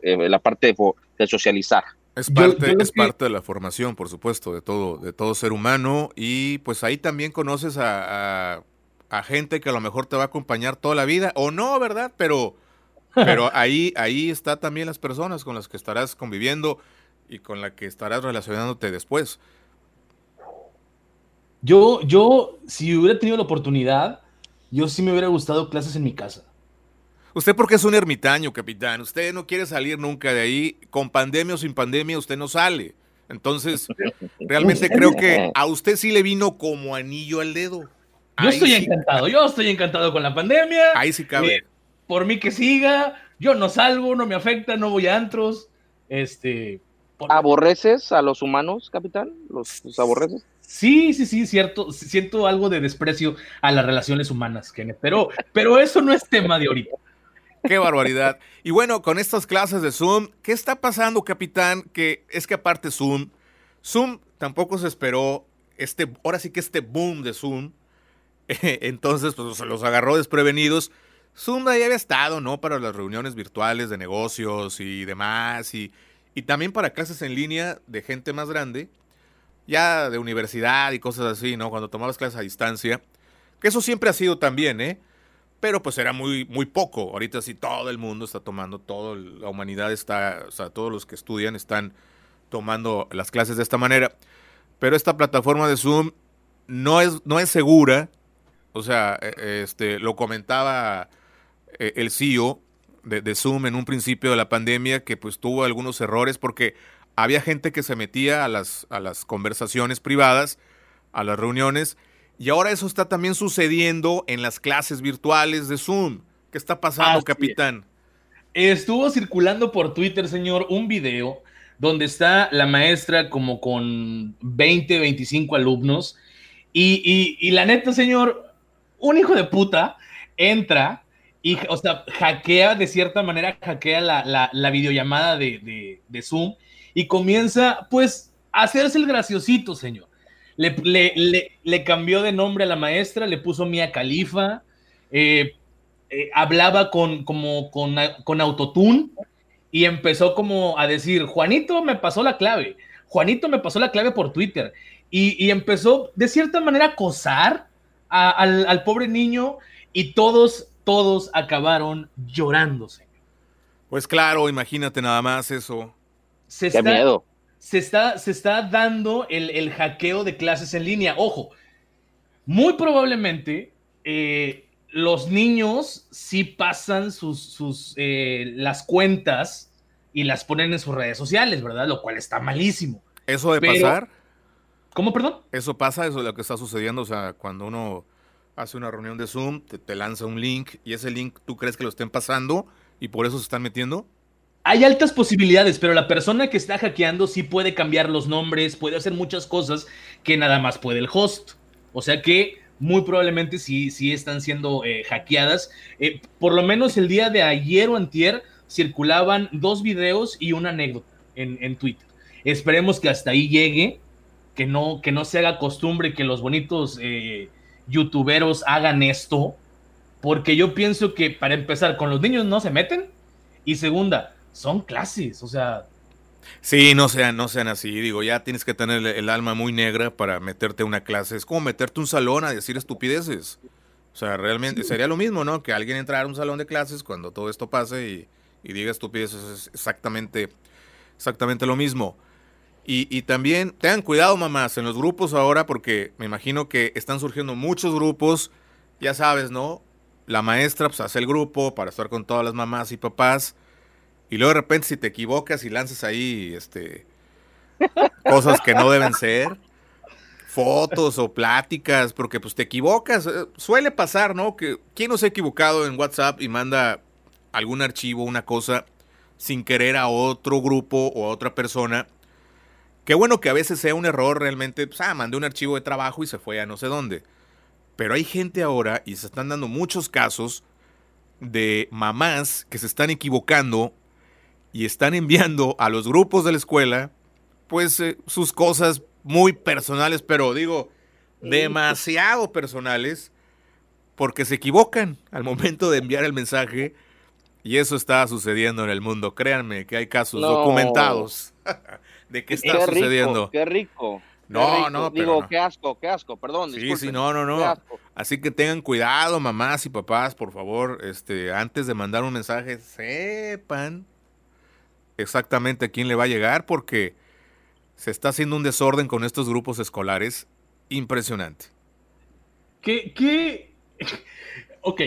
eh, la parte de, socializar. Es parte, es parte de la formación, por supuesto, de todo, de todo ser humano. Y pues ahí también conoces a, a, gente que a lo mejor te va a acompañar toda la vida, o no, ¿verdad? Pero, pero ahí, ahí está también las personas con las que estarás conviviendo y con las que estarás relacionándote después. Yo, yo, si hubiera tenido la oportunidad, yo sí me hubiera gustado clases en mi casa. Usted porque es un ermitaño, capitán. Usted no quiere salir nunca de ahí. Con pandemia o sin pandemia, usted no sale. Entonces, realmente creo que a usted sí le vino como anillo al dedo. Yo estoy encantado, yo estoy encantado con la pandemia. Ahí sí cabe. Por mí que siga, yo no salgo, no me afecta, no voy a antros. Este. ¿Aborreces a los humanos, capitán? ¿Los, los aborreces? Sí, sí, sí, cierto. Siento algo de desprecio a las relaciones humanas, Kenneth, pero, pero eso no es tema de ahorita. Qué barbaridad. Y bueno, con estas clases de Zoom, ¿qué está pasando, capitán? Que es que aparte Zoom, Zoom tampoco se esperó este, ahora sí que este boom de Zoom. Entonces, pues se los agarró desprevenidos. Zoom ya había estado, ¿no? Para las reuniones virtuales de negocios y demás, y, y también para clases en línea de gente más grande ya de universidad y cosas así, ¿no? Cuando tomabas clases a distancia, que eso siempre ha sido también, ¿eh? Pero pues era muy, muy poco. Ahorita sí todo el mundo está tomando, toda la humanidad está, o sea, todos los que estudian están tomando las clases de esta manera. Pero esta plataforma de Zoom no es, no es segura. O sea, e, este, lo comentaba e, el CEO de, de Zoom en un principio de la pandemia, que pues tuvo algunos errores porque había gente que se metía a las, a las conversaciones privadas, a las reuniones, y ahora eso está también sucediendo en las clases virtuales de Zoom. ¿Qué está pasando, capitán? Estuvo circulando por Twitter, señor, un video donde está la maestra como con 20, 25 alumnos. Y, la neta, señor, un hijo de puta entra y, o sea, hackea de cierta manera, hackea la, videollamada de, de Zoom y comienza, pues, a hacerse el graciosito, señor. Le, le, cambió de nombre a la maestra, le puso Mía Califa, eh, eh, hablaba con, como, con, con autotune y empezó como a decir, Juanito me pasó la clave, Juanito me pasó la clave por Twitter. Y, empezó de cierta manera a acosar al, al, pobre niño y todos, todos acabaron llorándose. Pues claro, imagínate nada más eso se está, miedo. Se está, se está dando el, hackeo de clases en línea. Ojo, muy probablemente eh, los niños sí pasan sus, sus eh, las cuentas y las ponen en sus redes sociales, ¿verdad? Lo cual está malísimo. ¿Eso de pasar? ¿Cómo, perdón? Eso pasa, eso es lo que está sucediendo, o sea, cuando uno hace una reunión de Zoom, te, te lanza un link y ese link tú crees que lo estén pasando y por eso se están metiendo. Hay altas posibilidades, pero la persona que está hackeando sí puede cambiar los nombres, puede hacer muchas cosas que nada más puede el host. O sea que muy probablemente sí, están siendo eh, hackeadas. Eh, por lo menos el día de ayer o antier circulaban dos videos y una anécdota en, en Twitter. Esperemos que hasta ahí llegue, que no, que no se haga costumbre que los bonitos eh, youtuberos hagan esto, porque yo pienso que para empezar, con los niños no se meten, y segunda, son clases, o sea. Sí, no sean, no sean así. Digo, ya tienes que tener el alma muy negra para meterte a una clase. Es como meterte a un salón a decir estupideces. O sea, realmente sí. sería lo mismo, ¿no? Que alguien entrara a un salón de clases cuando todo esto pase y, y diga estupideces. Es exactamente, exactamente lo mismo. Y, y, también tengan cuidado, mamás, en los grupos ahora, porque me imagino que están surgiendo muchos grupos. Ya sabes, ¿no? La maestra pues, hace el grupo para estar con todas las mamás y papás y luego de repente si te equivocas y lanzas ahí este cosas que no deben ser, fotos o pláticas, porque pues te equivocas, suele pasar, ¿no? Que quién no se ha equivocado en WhatsApp y manda algún archivo, una cosa sin querer a otro grupo o a otra persona. Qué bueno que a veces sea un error realmente, pues, ah, mandé un archivo de trabajo y se fue a no sé dónde. Pero hay gente ahora, y se están dando muchos casos, de mamás que se están equivocando y están enviando a los grupos de la escuela, pues eh, sus cosas muy personales, pero digo, demasiado personales, porque se equivocan al momento de enviar el mensaje. Y eso está sucediendo en el mundo. Créanme que hay casos no. documentados de que está qué sucediendo. Qué rico. No, qué rico. no, Digo, no. qué asco, qué asco, perdón. Sí, disculpen. sí, no, no, no. Así que tengan cuidado, mamás y papás, por favor, este, antes de mandar un mensaje, sepan exactamente a quién le va a llegar porque se está haciendo un desorden con estos grupos escolares impresionante. ¿Qué? qué? ok,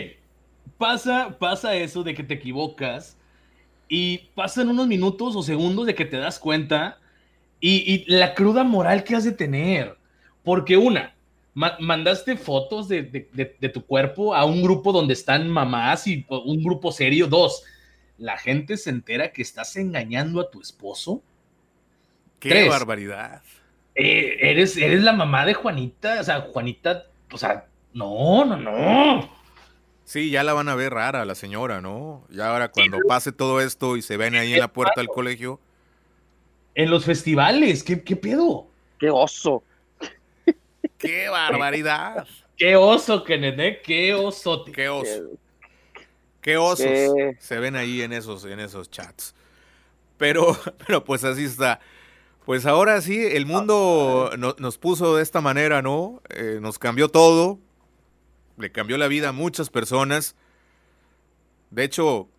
pasa, pasa eso de que te equivocas y pasan unos minutos o segundos de que te das cuenta y, y la cruda moral que has de tener. Porque una, ma mandaste fotos de, de, de, de, tu cuerpo a un grupo donde están mamás y un grupo serio. Dos, la gente se entera que estás engañando a tu esposo. ¡Qué Tres, barbaridad! Eh, eres, eres la mamá de Juanita, o sea, Juanita, o sea, no, no, no. Sí, ya la van a ver rara la señora, ¿no? Ya ahora cuando sí, pase todo esto y se ven ahí en la puerta del colegio. En los festivales, ¿qué, qué pedo? ¡Qué oso! ¡Qué barbaridad! ¡Qué oso, Kenneth! ¿eh? ¡Qué oso! ¡Qué oso! Qué osos ¿Qué? se ven ahí en esos, en esos chats. Pero, pero pues así está. Pues ahora sí, el mundo no, nos puso de esta manera, ¿no? Eh, nos cambió todo. Le cambió la vida a muchas personas. De hecho,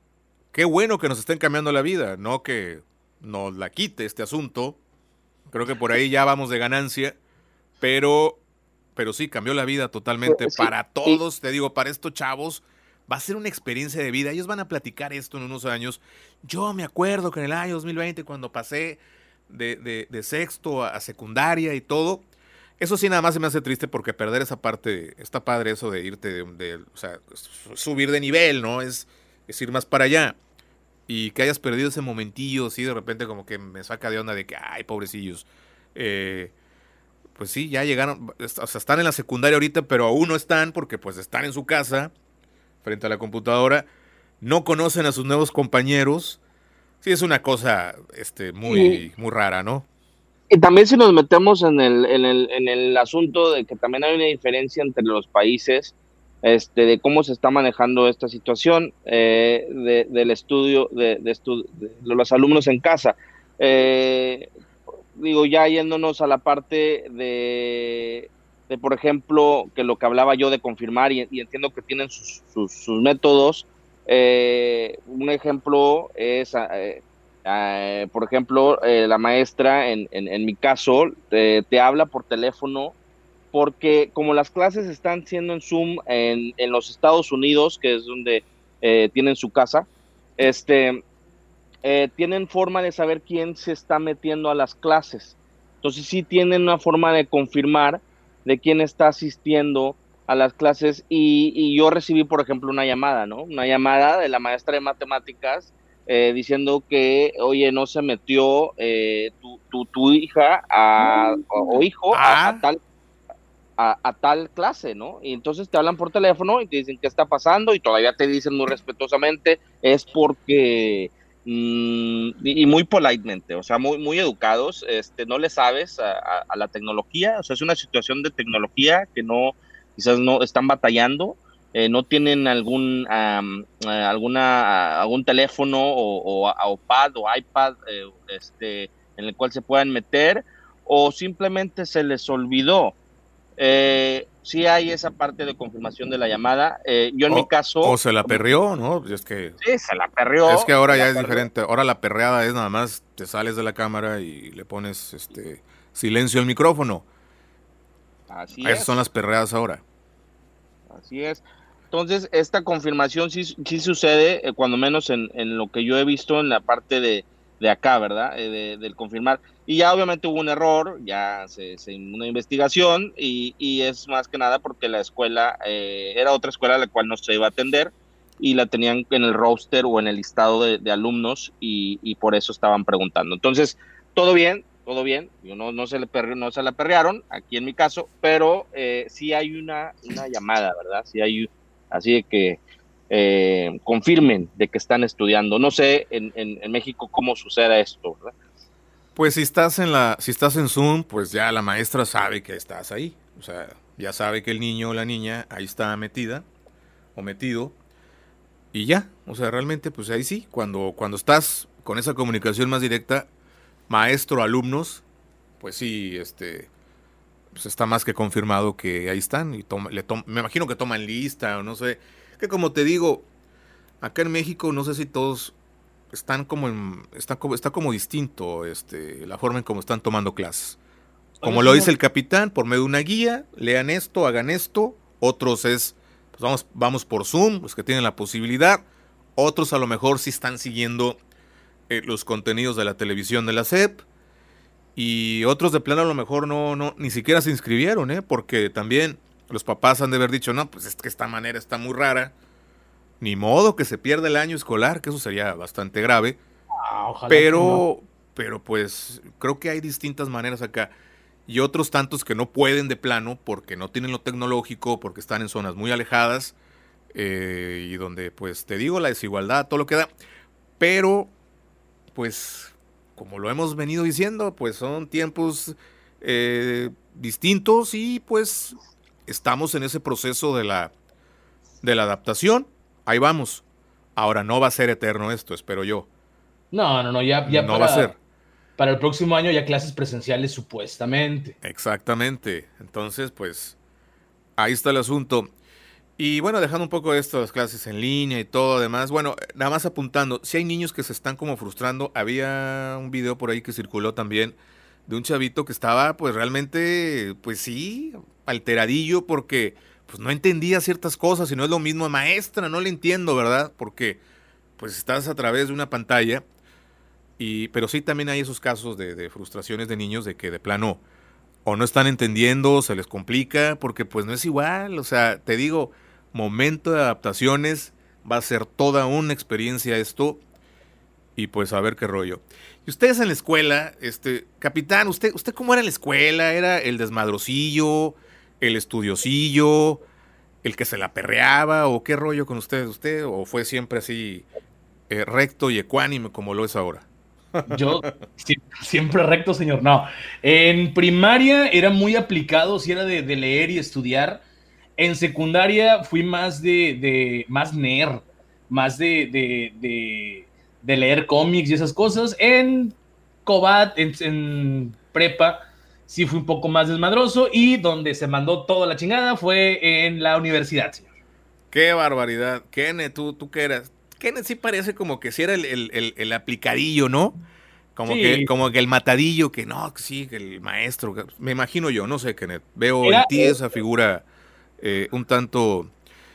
qué bueno que nos estén cambiando la vida, no que nos la quite este asunto. Creo que por ahí ya vamos de ganancia. Pero, pero sí, cambió la vida totalmente sí, para todos. Sí. Te digo, para estos chavos va a ser una experiencia de vida. Ellos van a platicar esto en unos años. Yo me acuerdo que en el año 2020, cuando pasé de, de, de sexto a, a, secundaria y todo, eso sí nada más se me hace triste porque perder esa parte, está padre eso de irte, de, de o sea, subir de nivel, ¿no? Es, es, ir más para allá. Y que hayas perdido ese momentillo, sí, de repente como que me saca de onda de que, ay, pobrecillos. Eh, pues sí, ya llegaron, o sea, están en la secundaria ahorita, pero aún no están porque pues están en su casa frente a la computadora, no conocen a sus nuevos compañeros. Sí, es una cosa este, muy, muy rara, ¿no? Y también si nos metemos en el, en, el, en el asunto de que también hay una diferencia entre los países, este, de cómo se está manejando esta situación eh, de, del estudio de, de, de, los alumnos en casa. Eh, digo, ya yéndonos a la parte de, por ejemplo, que lo que hablaba yo de confirmar, y, entiendo que tienen sus, sus, métodos. Eh, un ejemplo es, eh, eh, por ejemplo, la maestra, en, en, en mi caso, te, habla por teléfono, porque como las clases están siendo en Zoom en, en los Estados Unidos, que es donde tienen su casa, este, tienen forma de saber quién se está metiendo a las clases Entonces sí tienen una forma de confirmar de quién está asistiendo a las clases y, yo recibí, por ejemplo, una llamada, ¿no? Una llamada de la maestra de matemáticas eh, diciendo que, oye, no se metió eh, tu, tu, hija o, hijo a, ah. tal a, tal clase, ¿no? Y entonces te hablan por teléfono y te dicen qué está pasando y todavía te dicen muy respetuosamente, es porque Mm, y muy politemente, o sea, muy, muy educados, este, no le sabes a, la tecnología, o sea, es una situación de tecnología que no, quizás no están batallando, eh, no tienen algún, eh, alguna, algún teléfono o, o, pad o iPad eh, este, en el cual se puedan meter, o simplemente se les olvidó. Eh, sí hay esa parte de confirmación de la llamada. Eh, yo en mi caso... O se la perreó, ¿no? Es que... Sí, se la perreó. Es que ahora ya es diferente. Ahora la perreada es nada más te sales de la cámara y le pones este silencio al micrófono. Así Esas son las perreadas ahora. Así es. Entonces, esta confirmación sí, sí sucede, eh, cuando menos en, en, lo que yo he visto en la parte de, de acá, ¿verdad? Eh, del confirmar. Y ya obviamente hubo un error, ya se, se una investigación y, es más que nada porque la escuela eh, era otra escuela a la cual no se iba a atender y la tenían en el roster o en el listado de, alumnos y, por eso estaban preguntando. Entonces, todo bien, todo bien, Yo no, se le no se la perrearon, aquí en mi caso, pero eh, sí hay una, una llamada, ¿verdad? Sí hay, así de que eh, confirmen de que están estudiando. No sé en, México cómo sucede esto. Pues si estás en la, si estás en Zoom, pues ya la maestra sabe que estás ahí. O sea, ya sabe que el niño o la niña ahí está metida o metido. Y ya, o sea, realmente, pues ahí sí, cuando, cuando estás con esa comunicación más directa, maestro-alumnos, pues sí, este, pues está más que confirmado que ahí están. Y me imagino que toman lista o no sé que como te digo, acá en México no sé si todos están como en, está como está como distinto este la forma en cómo están tomando clases. Como lo dice el capitán, por medio de una guía, lean esto, hagan esto. Otros es, pues vamos, vamos por Zoom, los que tienen la posibilidad. Otros a lo mejor sí están siguiendo eh, los contenidos de la televisión de la SEP. Y otros de plano a lo mejor no, no, ni siquiera se inscribieron, ¿eh? porque también los papás han de haber dicho, no, pues es que esta manera está muy rara. Ni modo que se pierda el año escolar, que eso sería bastante grave. Ah, pero, pero pues creo que hay distintas maneras acá. Y otros tantos que no pueden de plano porque no tienen lo tecnológico, porque están en zonas muy alejadas. Eh, y donde, pues te digo, la desigualdad, todo lo que da. Pero, pues, como lo hemos venido diciendo, pues son tiempos eh, distintos y pues estamos en ese proceso de la, de la adaptación. Ahí vamos. Ahora no va a ser eterno esto, espero yo. No, no, no, ya, ya no va a ser. Para el próximo año ya clases presenciales supuestamente. Exactamente. Entonces, pues ahí está el asunto. Y bueno, dejando un poco esto, las clases en línea y todo además, bueno, nada más apuntando, si hay niños que se están como frustrando, había un video por ahí que circuló también de un chavito que estaba pues realmente, pues sí, alteradillo porque pues no entendía ciertas cosas y no es lo mismo maestra, no le entiendo, ¿verdad? Porque pues estás a través de una pantalla y pero sí también hay esos casos de, frustraciones de niños de que de plano o no están entendiendo, se les complica porque pues no es igual, o sea, te digo, momento de adaptaciones va a ser toda una experiencia esto y pues a ver qué rollo. Y ustedes en la escuela, este, capitán, usted, usted cómo era en la escuela, era el desmadrocillo, el estudiosillo, el que se la perreaba o qué rollo con usted? ¿Usted o fue siempre así eh, recto y ecuánime como lo es ahora? Yo siempre recto, señor. No, en primaria era muy aplicado, si era de, leer y estudiar. En secundaria fui más de, más nerd, más de, de, de, leer cómics y esas cosas. En Cobat, en, en prepa, sí fue un poco más desmadroso y donde se mandó toda la chingada fue en la universidad, señor. Qué barbaridad. Kenneth, tú, tú qué eras. Kenneth sí parece como que si era el, aplicadillo, ¿no? Como, que, como que el matadillo, que no, sí, que el maestro. me imagino yo, no sé, Kenneth. Veo en ti esa figura eh, un tanto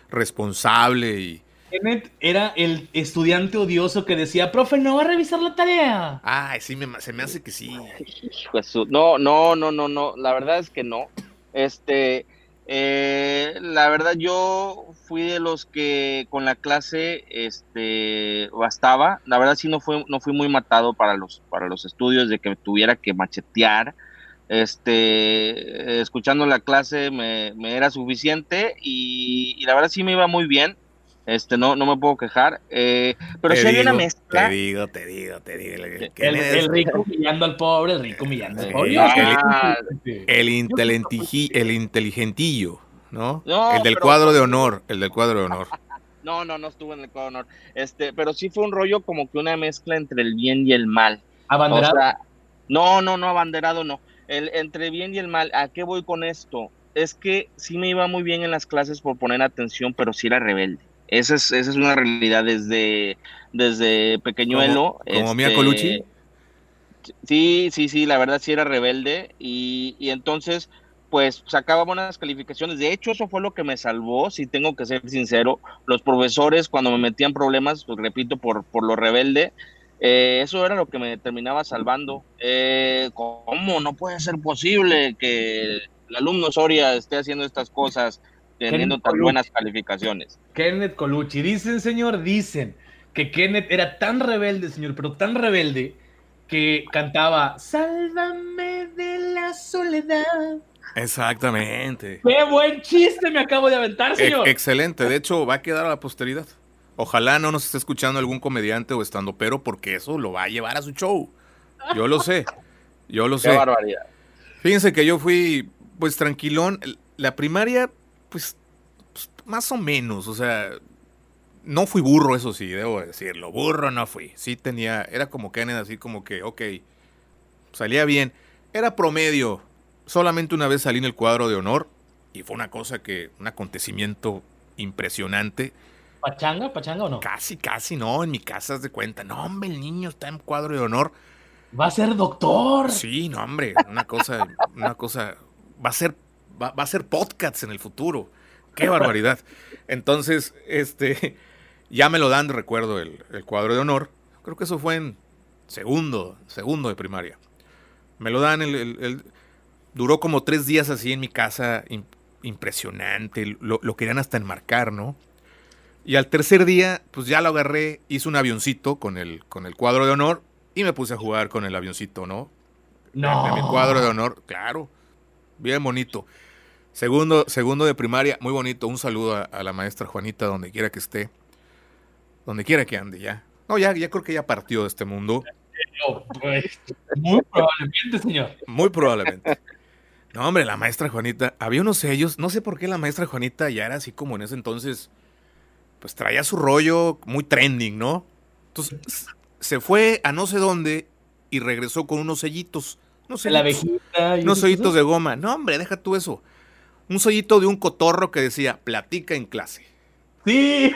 responsable y. Kenneth era el estudiante odioso que decía, profe, no va a revisar la tarea. Ay, sí, me, se me hace que sí. No, no, no, no, no. La verdad es que no. Este, eh, la verdad yo fui de los que con la clase este bastaba. La verdad sí no fue no fui muy matado para los para los estudios de que tuviera que machetear. Este escuchando la clase me, era suficiente y, la verdad sí me iba muy bien. Este, no, no me puedo quejar. Eh, pero si hay una mezcla. Te digo, te digo, te digo. El, rico humillando al pobre, el rico humillando al pobre. el, el inteligentillo, ¿no? el del cuadro de honor, el del cuadro de honor. No, no, no estuvo en el cuadro de honor. Este, pero sí fue un rollo como que una mezcla entre el bien y el mal. ¿Abanderado? no, no, no, abanderado no. El, entre bien y el mal, ¿a qué voy con esto? Es que sí me iba muy bien en las clases por poner atención, pero sí era rebelde. Esa es, esa es una realidad desde, desde pequeñuelo. ¿Como, como Mia este, Colucci? Sí, sí, sí, la verdad sí era rebelde y, y entonces pues sacaba buenas calificaciones. De hecho, eso fue lo que me salvó, si tengo que ser sincero. Los profesores, cuando me metían problemas, pues repito, por, por lo rebelde, eh, eso era lo que me terminaba salvando. Eh, ¿Cómo no puede ser posible que el alumno Soria esté haciendo estas cosas? teniendo tan buenas calificaciones. Kenneth Colucci, dicen, señor, dicen que Kenneth era tan rebelde, señor, pero tan rebelde que cantaba Sálvame de la soledad. Exactamente. Qué buen chiste me acabo de aventar, señor. excelente, de hecho va a quedar a la posteridad. Ojalá no nos esté escuchando algún comediante o estando pero porque eso lo va a llevar a su show. Yo lo sé. Yo lo sé. Qué barbaridad. Fíjense que yo fui pues tranquilón. La primaria pues, pues, más o menos, o sea, no fui burro, eso sí, debo decirlo, burro no fui, sí tenía, era como Kenneth, así como que, ok, salía bien, era promedio, solamente una vez salí en el cuadro de honor y fue una cosa que, un acontecimiento impresionante. ¿Pachanga? ¿Pachanga o no? Casi, casi, no, en mi casa de cuenta, no, hombre, el niño está en cuadro de honor. Va a ser doctor. Sí, no, hombre, una cosa, una cosa, va a ser va, a ser podcasts en el futuro. Qué barbaridad. Entonces, este, ya me lo dan, recuerdo, el, cuadro de honor. Creo que eso fue en segundo, segundo de primaria. Me lo dan, el, duró como tres días así en mi casa, impresionante. Lo, lo, querían hasta enmarcar, ¿no? Y al tercer día, pues ya lo agarré, hice un avioncito con el, con el cuadro de honor y me puse a jugar con el avioncito, ¿no? No. mi cuadro de honor, claro. Bien bonito. Segundo, segundo de primaria, muy bonito. Un saludo a, la maestra Juanita, donde quiera que esté. Donde quiera que ande, ya. No, ya, ya creo que ya partió de este mundo. Pues, muy probablemente, señor. Muy probablemente. No, hombre, la maestra Juanita, había unos sellos, no sé por qué la maestra Juanita ya era así como en ese entonces, pues traía su rollo muy trending, ¿no? Entonces, se fue a no sé dónde y regresó con unos sellitos. No sé. La abejita. Unos sellitos de goma. No, hombre, deja tú eso un sollito de un cotorro que decía, platica en clase. Sí.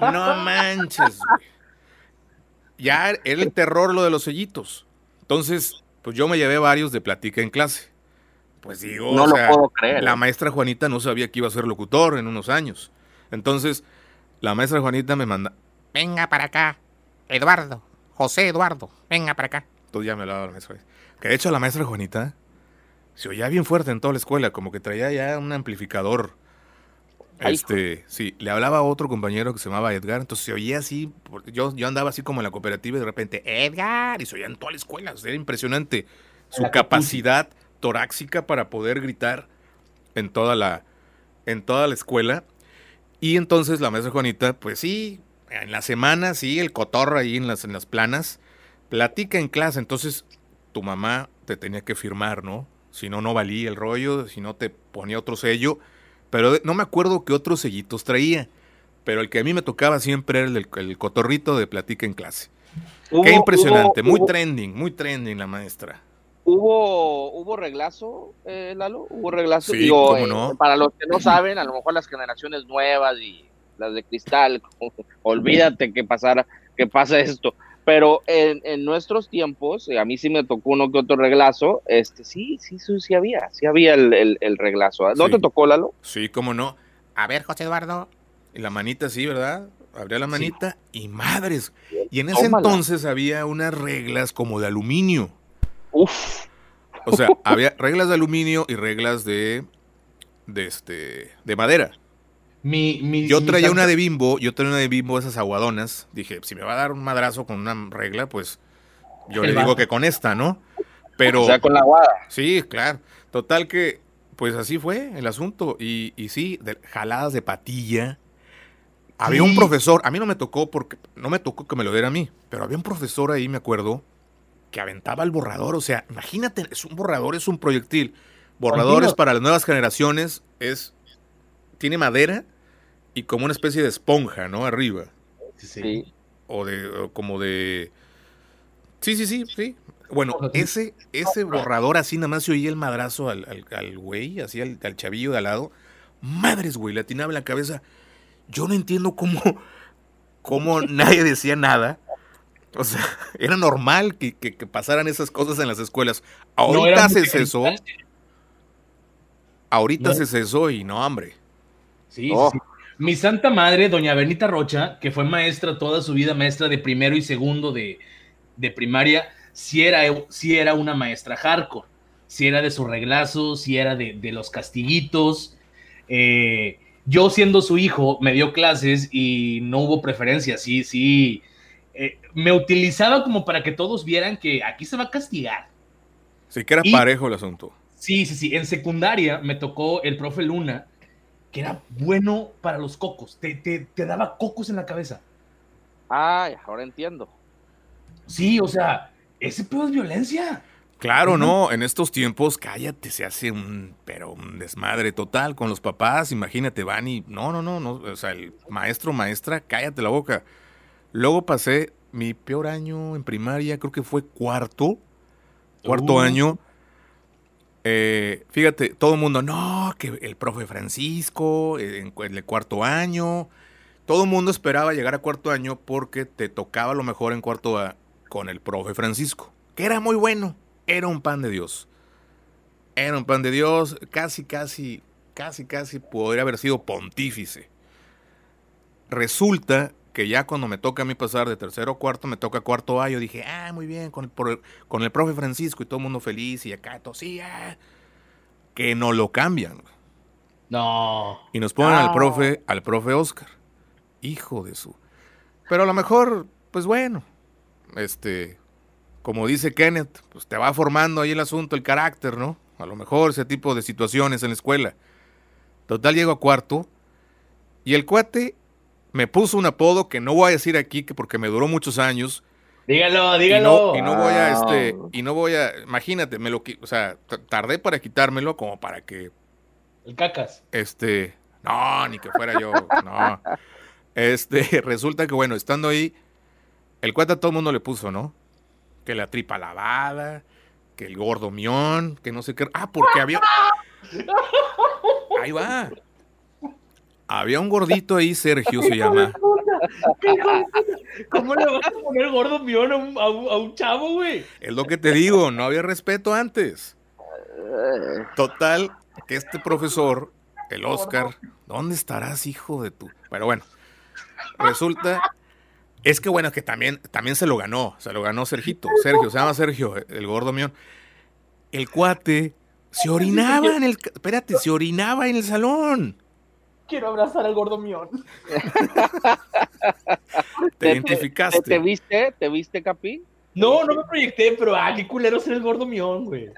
No manches. Ya era el terror lo de los sellitos. Entonces, pues yo me llevé varios de platica en clase. Pues digo, no lo puedo creer. La maestra Juanita no sabía que iba a ser locutor en unos años. Entonces, la maestra Juanita me manda, venga para acá, Eduardo, José Eduardo, venga para acá. Entonces ya me hablaba la maestra. Que de hecho la maestra Juanita se oía bien fuerte en toda la escuela, como que traía ya un amplificador. Este, sí, le hablaba a otro compañero que se llamaba Edgar, entonces se oía así, yo, yo andaba así como en la cooperativa y de repente, Edgar, y se oía en toda la escuela, era impresionante su capacidad torácica para poder gritar en toda la, en toda la escuela. Y entonces la maestra Juanita, pues sí, en la semana, sí, el cotorro ahí en las, en las planas, platica en clase, entonces tu mamá te tenía que firmar, ¿no? Si no, no valía el rollo, si no te ponía otro sello, pero no me acuerdo qué otros sellitos traía, pero el que a mí me tocaba siempre era el, cotorrito de platica en clase. qué impresionante, muy trending, muy trending la maestra. ¿Hubo, hubo reglazo, eh, Lalo? ¿Hubo reglazo? Sí, ¿cómo no? Eh, para los que no saben, a lo mejor las generaciones nuevas y las de cristal, olvídate que pasara, que pasa esto. Pero en, en, nuestros tiempos, eh, a mí sí me tocó uno que otro reglazo, este, sí, sí, sí, sí había, sí había el, el, reglazo. ¿No te tocó, Lalo? Sí, cómo no. A ver, José Eduardo. Y la manita sí, ¿verdad? abría la manita y madres. Y en ese entonces había unas reglas como de aluminio. Uf. O sea, había reglas de aluminio y reglas de, de, este, de madera. Mi, yo traía una de bimbo, yo traía una de bimbo, esas aguadonas. Dije, si me va a dar un madrazo con una regla, pues yo le digo que con esta, ¿no? Pero. O sea, con la aguada. Sí, claro. Total que, pues así fue el asunto. Y, y sí, de, jaladas de patilla. Había un profesor, a mí no me tocó porque no me tocó que me lo diera a mí, pero había un profesor ahí, me acuerdo, que aventaba el borrador. O sea, imagínate, es un borrador, es un proyectil. Borradores para las nuevas generaciones es. Tiene madera y como una especie de esponja, ¿no? Arriba. Sí. O de. como de. Sí, sí, sí, sí. Bueno, ese, ese borrador así nada más se oía el madrazo al, al, güey, así al, al, chavillo de al lado. Madres, güey, le atinaba en la cabeza. Yo no entiendo cómo, cómo nadie decía nada. O sea, era normal que, que, pasaran esas cosas en las escuelas. Ahorita se cesó. Ahorita se cesó y no, hambre. Sí, oh. sí, Mi santa madre, doña Benita Rocha, que fue maestra toda su vida, maestra de primero y segundo de, de primaria, si era, si era una maestra hardcore, si era de su reglazo, si era de, de los castiguitos. Eh, yo siendo su hijo, me dio clases y no hubo preferencia, sí, sí. Eh, me utilizaba como para que todos vieran que aquí se va a castigar. Sí, que era parejo el asunto. Sí, sí, sí. En secundaria me tocó el profe Luna, que era bueno para los cocos. Te, te, te daba cocos en la cabeza. Ay, ahora entiendo. Sí, o sea, ese pedo es violencia. Claro, no, en estos tiempos, cállate, se hace un, pero un desmadre total con los papás, imagínate, van y, no, no, no, no, o sea, el maestro, maestra, cállate la boca. Luego pasé mi peor año en primaria, creo que fue cuarto, cuarto uh. año. Eh, fíjate, todo el mundo, no, que el profe Francisco, en, el cuarto año, todo el mundo esperaba llegar a cuarto año porque te tocaba lo mejor en cuarto A con el profe Francisco, que era muy bueno era un pan de Dios. Era un pan de Dios, casi, casi, casi, casi podría haber sido pontífice. Resulta que ya cuando me toca a mí pasar de tercero a cuarto, me toca cuarto A, yo dije, ah, muy bien, con el, con el profe Francisco y todo el mundo feliz y acá tosía. Que no lo cambian. No. Y nos ponen al profe, al profe Oscar. Hijo de su. Pero a lo mejor, pues bueno, este, como dice Kenneth, pues te va formando ahí el asunto, el carácter, ¿no? A lo mejor ese tipo de situaciones en la escuela. Total, llego a cuarto y el cuate me puso un apodo que no voy a decir aquí que porque me duró muchos años. Dígalo, dígalo. Y no, voy a, este, y no voy a, imagínate, me lo, o sea, tardé para quitármelo como para que. El cacas. Este, no, ni que fuera yo, no. Este, resulta que bueno, estando ahí, el cuate a todo el mundo le puso, ¿no? que la tripa lavada, que el gordo mión, que no sé qué. Ah, porque había. Ahí va. Había un gordito ahí, Sergio se llama. ¿Cómo le vas a poner gordo mión a un, a un chavo, güey? Es lo que te digo, no había respeto antes. Total, que este profesor, el Oscar, ¿dónde estarás, hijo de tu? Pero bueno, resulta es que bueno, que también, también se lo ganó, se lo ganó Sergito, Sergio, se llama Sergio, el gordo mión. El cuate se orinaba en el, espérate, se orinaba en el salón. Quiero abrazar al gordo mión. ¿Te, identificaste? Te, viste? ¿Te viste, Capi? No, no me proyecté, pero ah, qué culero ser el gordo mión, güey.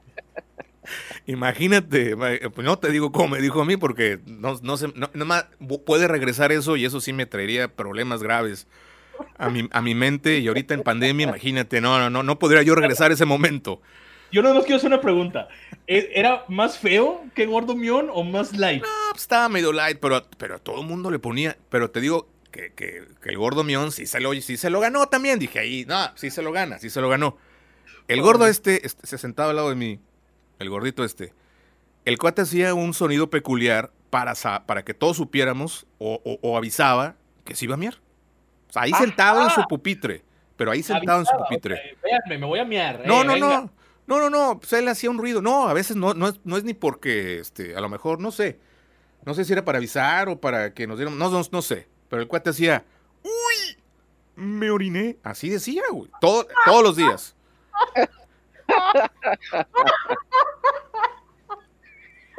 Imagínate, pues no te digo cómo me dijo a mí, porque no, no, sé, no, más puede regresar eso y eso sí me traería problemas graves a mi, a mi mente y ahorita en pandemia, imagínate, no, no, no, no podría yo regresar a ese momento. Yo no quiero hacer una pregunta. ¿E-, ¿Era más feo que Gordo Mion o más light? No, pues, estaba medio light, pero, pero a todo el mundo le ponía. Pero te digo que, que, el Gordo Mion sí se, lo, sí se lo ganó también. Dije ahí, no, sí se lo gana, sí se lo ganó. El gordo este, este se sentaba al lado de mí, el gordito este. El cuate hacía un sonido peculiar para, para que todos supiéramos o, o avisaba que se iba a miar ahí sentado en su pupitre. Pero ahí sentado en su pupitre. me voy a miar. No, eh, no, no. No, no, no. Pues él hacía un ruido. No, a veces no, no, es, no es ni porque, este, a lo mejor, no sé. No sé si era para avisar o para que nos dieran. No, no, no sé. Pero el cuate hacía. Uh", me oriné. Así decía, güey. Todo, todos los días.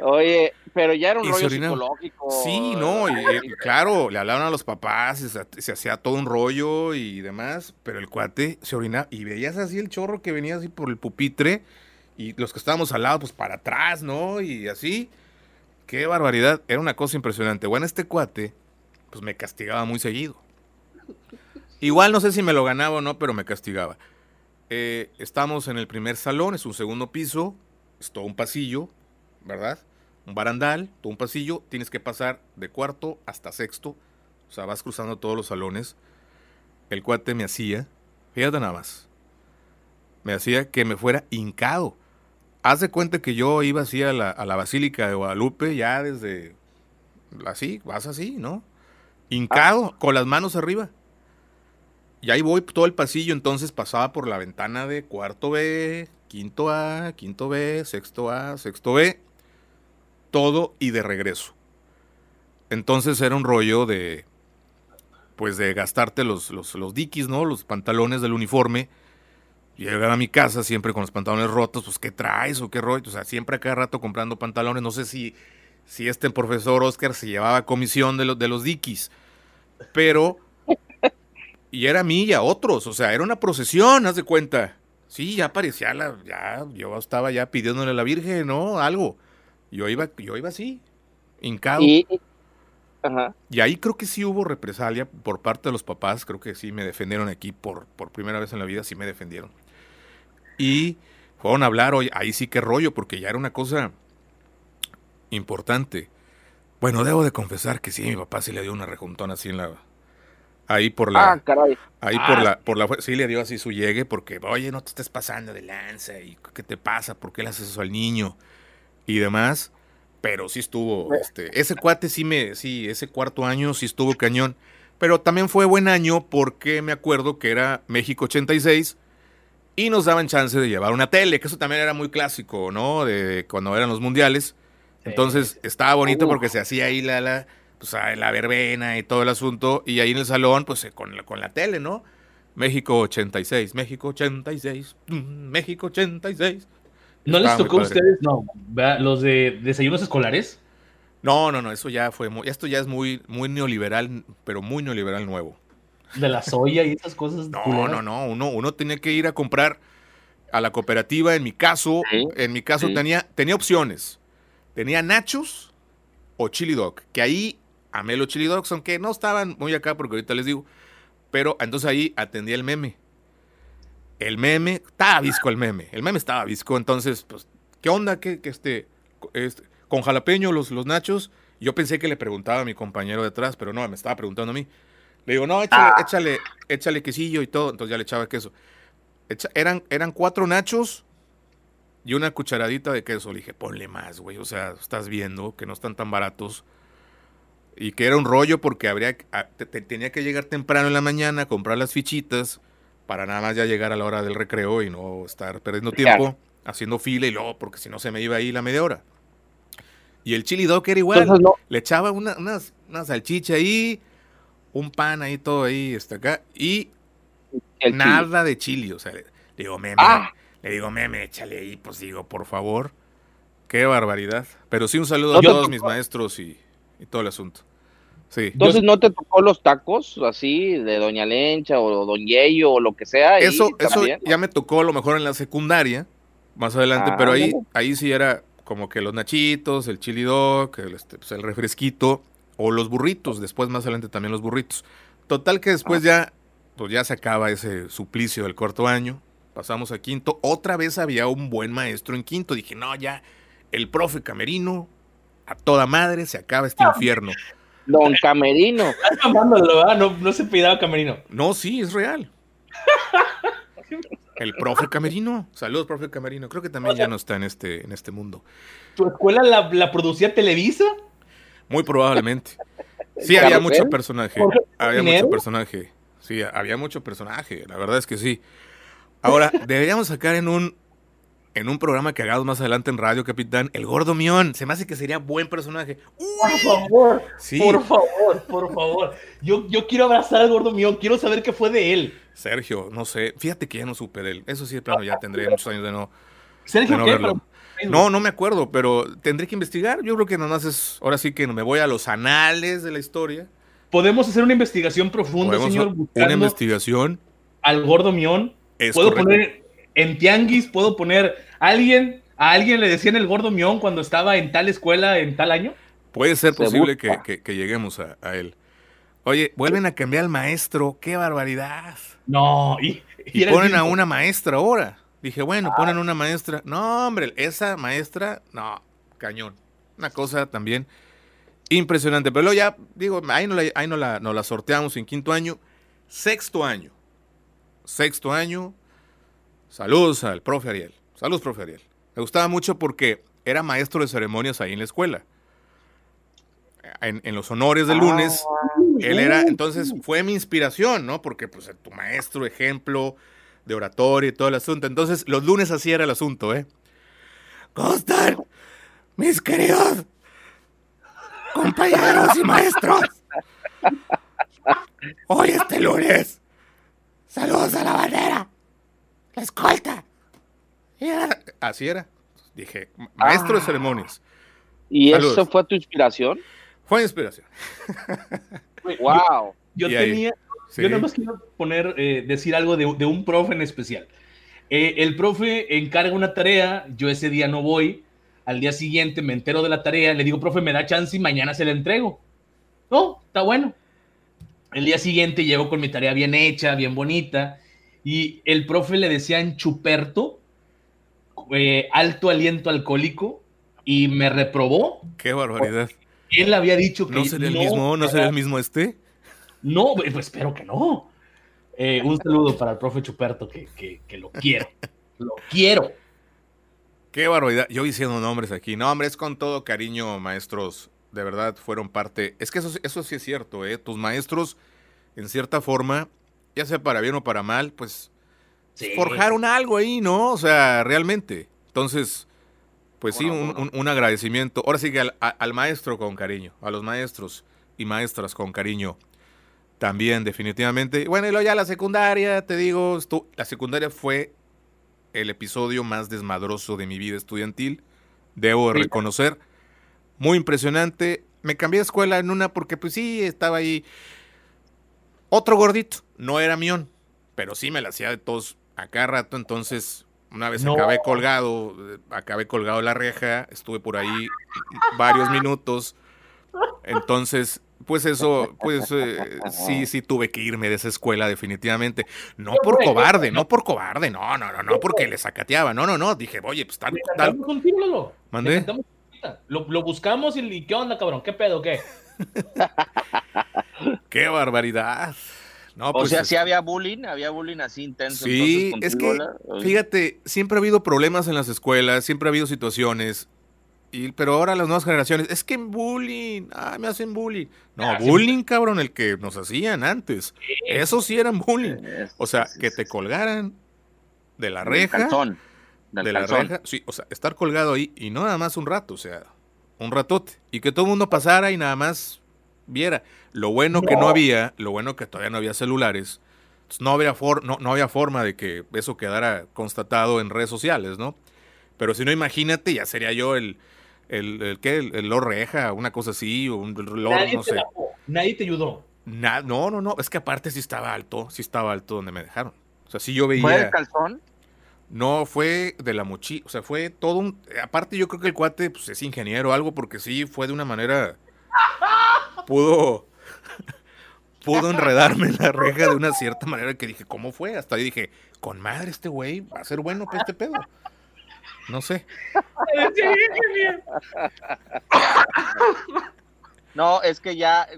Oye, pero ya era un rollo psicológico. Sí, no, y, claro, le hablaron a los papás, se, se, hacía todo un rollo y demás, pero el cuate se orinaba y veías así el chorro que venía así por el pupitre y los que estábamos al lado, pues para atrás, ¿no? Y así. Qué barbaridad, era una cosa impresionante. Bueno, este cuate, pues me castigaba muy seguido. Igual no sé si me lo ganaba o no, pero me castigaba. Eh, estamos en el primer salón, es un segundo piso, es todo un pasillo, ¿verdad? Un barandal, todo un pasillo, tienes que pasar de cuarto hasta sexto, o sea, vas cruzando todos los salones. El cuate me hacía, fíjate nada más, me hacía que me fuera hincado. Haz de cuenta que yo iba así a la, a la Basílica de Guadalupe ya desde así, vas así, ¿no? Hincado, con las manos arriba. Y ahí voy todo el pasillo, entonces pasaba por la ventana de cuarto B, quinto A, quinto B, sexto A, sexto B, todo y de regreso. Entonces era un rollo de, pues de gastarte los, los, diquis, ¿no? Los pantalones del uniforme llegar a mi casa siempre con los pantalones rotos, pues ¿qué traes o qué rollo? O sea, siempre a cada rato comprando pantalones. No sé si, si este profesor Oscar se llevaba comisión de, los de los diquis, pero... Y era a mí y a otros, o sea, era una procesión, haz de cuenta. Sí, ya parecía la, ya, yo estaba ya pidiéndole a la Virgen, ¿no? Algo. Yo iba, yo iba así, hincado. Y, y ahí creo que sí hubo represalia por parte de los papás, creo que sí me defendieron aquí por, por primera vez en la vida, sí me defendieron. Y fueron a hablar, hoy ahí sí que rollo, porque ya era una cosa importante. Bueno, debo de confesar que sí, mi papá sí le dio una rejuntona así en la... Ahí por la... Ah, caray. Ahí por ah. la... Por la sí le dio así su llegue porque, oye, no te estés pasando de lanza y qué te pasa, por qué le haces eso al niño y demás. Pero sí estuvo, este, ese cuate sí me, sí, ese cuarto año sí estuvo cañón. Pero también fue buen año porque me acuerdo que era México 86 y nos daban chance de llevar una tele, que eso también era muy clásico, ¿no? De cuando eran los mundiales. Entonces estaba bonito porque se hacía ahí la, la, pues, la verbena y todo el asunto. Y ahí en el salón, pues con la, con la tele, ¿no? México 86, México 86, mm, México 86. ¿No les tocó a ustedes, no, los de desayunos escolares? No, no, no, eso ya fue muy, esto ya es muy, muy neoliberal, pero muy neoliberal nuevo de la soya y esas cosas. No, no, no, uno, uno tenía que ir a comprar a la cooperativa, en mi caso, en mi caso tenía, tenía opciones. Tenía nachos o chili dog, que ahí amé los chili dogs, aunque no estaban muy acá porque ahorita les digo, pero entonces ahí atendía el meme. El meme, estaba visco el meme, el meme estaba visco, entonces, pues, ¿qué onda? que este, este, con jalapeño los, los nachos? Yo pensé que le preguntaba a mi compañero detrás, pero no, me estaba preguntando a mí. Le digo, no, échale, ah. échale, échale quesillo y todo. Entonces ya le echaba queso. eran, eran cuatro nachos y una cucharadita de queso. Le dije, ponle más, güey. O sea, estás viendo que no están tan baratos. Y que era un rollo porque habría, tenía que llegar temprano en la mañana, comprar las fichitas para nada más ya llegar a la hora del recreo y no estar perdiendo tiempo haciendo fila y luego, porque si no se me iba ahí la media hora. Y el chili dog era igual. Le echaba una, una salchicha ahí, un pan ahí, todo ahí, está acá, y nada de chili, o sea, le, digo, meme, ah. le digo, meme, échale ahí, pues digo, por favor, qué barbaridad. Pero sí un saludo a todos mis maestros y, todo el asunto. Sí. Entonces, ¿no te tocó los tacos así de Doña Lencha o Don Yeyo o lo que sea? Eso, eso ya me tocó a lo mejor en la secundaria, más adelante, pero ahí, ah, ahí sí era como que los nachitos, el chili dog, el, este, pues, el refresquito, o los burritos, después más adelante también los burritos. Total que después ya, pues ya se acaba ese suplicio del cuarto año, pasamos a quinto, otra vez había un buen maestro en quinto, dije, no, ya, el profe Camerino, a toda madre, se acaba este infierno. Don Camerino. no, no se pidaba Camerino. No, sí, es real. El profe Camerino. Saludos, profe Camerino. Creo que también ya no está en este, en este mundo. ¿Tu escuela la, la producía Televisa? Muy probablemente. Sí, había mucho personaje. Había mucho personaje. Sí, había mucho personaje. La verdad es que sí. Ahora, deberíamos sacar en un en un programa que hagamos más adelante en radio, capitán, el gordo Mión. Se me hace que sería buen personaje. Por favor, por favor, por favor. Yo, yo quiero abrazar al gordo Mión, quiero saber qué fue de él. Sergio, no sé, fíjate que ya no supe de él. Eso sí, de plano, ya tendré muchos años de no, ¿Sergio de no qué? verlo. No, no me acuerdo, pero tendré que investigar. Yo creo que nada más es, ahora sí que me voy a los anales de la historia. Podemos hacer una investigación profunda, Podemos señor, una investigación. al gordo Mión. Es puedo correcto. poner en Tianguis, puedo poner alguien, a alguien le decían el gordo Mión cuando estaba en tal escuela en tal año. Puede ser Se posible que, que- que lleguemos a, a él. Oye, vuelven a cambiar al maestro. ¡Qué barbaridad! No, y, ponen a una maestra ahora. Dije, bueno, ponen una maestra. No, hombre, esa maestra, no, cañón. Una cosa también impresionante. Pero luego ya, digo, ahí no la, ahí no la, no la sorteamos en quinto año. Sexto año. Sexto año. Saludos al profe Ariel. Saludos, profe Ariel. Me gustaba mucho porque era maestro de ceremonias ahí en la escuela. En, en los honores del lunes. Él era, entonces, fue mi inspiración, ¿no? Porque, pues, tu maestro, ejemplo de oratoria y todo el asunto. Entonces, los lunes así era el asunto, ¿eh? ¿Cómo están, mis queridos compañeros y maestros? Hoy, este lunes, saludos a la bandera, la escolta. Y era- Así era. Dije, maestro de Ah. ceremonias. ¿Y Saludos. eso fue tu inspiración? Fue inspiración. ¡Wow! Yo tenía, Sí. yo nada más quiero poner, eh, decir algo de, de un profe en especial. Eh, el profe encarga una tarea, yo ese día no voy, al día siguiente me entero de la tarea, le digo, profe, me da chance y mañana se la entrego. No, está bueno. El día siguiente llego con mi tarea bien hecha, bien bonita, y el profe le decía en Chuperto, eh, alto aliento alcohólico, y me reprobó. Qué barbaridad. Él había dicho que ¿No sería el mismo, no sería el mismo este? no, pues espero que no. Eh, un saludo para el profe Chuperto, que, que, que lo quiero. Lo quiero. Qué barbaridad. Yo diciendo nombres aquí. No, hombre, es con todo cariño, maestros. De verdad, fueron parte. Es que eso, eso sí es cierto, ¿eh? Tus maestros, en cierta forma, ya sea para bien o para mal, pues Sí. forjaron algo ahí, ¿no? O sea, realmente. Entonces, pues sí, un, bueno. un- un agradecimiento. Ahora sí que al, a- al maestro con cariño, a los maestros y maestras con cariño. También, definitivamente. Bueno, y luego ya la secundaria, te digo, estu- la secundaria fue el episodio más desmadroso de mi vida estudiantil. Debo de Sí. reconocer. Muy impresionante. Me cambié de escuela en una porque, pues sí, estaba ahí otro gordito. No era mión, pero sí me la hacía de todos a cada rato. Entonces, una vez No. acabé colgado, acabé colgado de la reja, estuve por ahí varios minutos. Entonces, pues eso, pues eh, sí, sí tuve que irme de esa escuela definitivamente. No por cobarde, no por cobarde, no, no, no, no porque le sacateaba, no, no, no. Dije, oye, pues tal, tal. ¿Mandé? Lo, lo buscamos y ¿qué onda, cabrón? ¿Qué pedo? ¿Qué? Qué barbaridad. No, O pues, sea, sí había bullying, había bullying así intenso. Sí, entonces, es que, fíjate, siempre ha habido problemas en las escuelas, siempre ha habido situaciones, y, pero ahora las nuevas generaciones, es que bullying, ah, me hacen bullying. No, Ah, sí. bullying, cabrón, el que nos hacían antes. Eso sí eran bullying. O sea, que te colgaran de la Del reja, calzón, del de la reja, sí, o sea, estar colgado ahí y no nada más un rato, o sea, un ratote, y que todo el mundo pasara y nada más viera. Lo bueno que no había, lo bueno que todavía no había celulares, pues, no había, for- no, no había forma de que eso quedara constatado en redes sociales, ¿no? Pero si no, imagínate, ya sería yo el, el, el ¿qué? El, el Lord Reja, una cosa así, o un Lord, Nadie no te sé. nadie te ayudó. Na- no, no, no, es que aparte sí estaba alto, sí estaba alto donde me dejaron. O sea, sí yo veía... ¿Fue del calzón? No, fue de la mochila, o sea, fue todo un... Aparte yo creo que el cuate pues, es ingeniero o algo, porque sí, fue de una manera... Pudo... pudo enredarme en la reja de una cierta manera que dije, ¿cómo fue? Hasta ahí dije, con madre este güey va a ser bueno para este pedo. No sé. No, es que ya,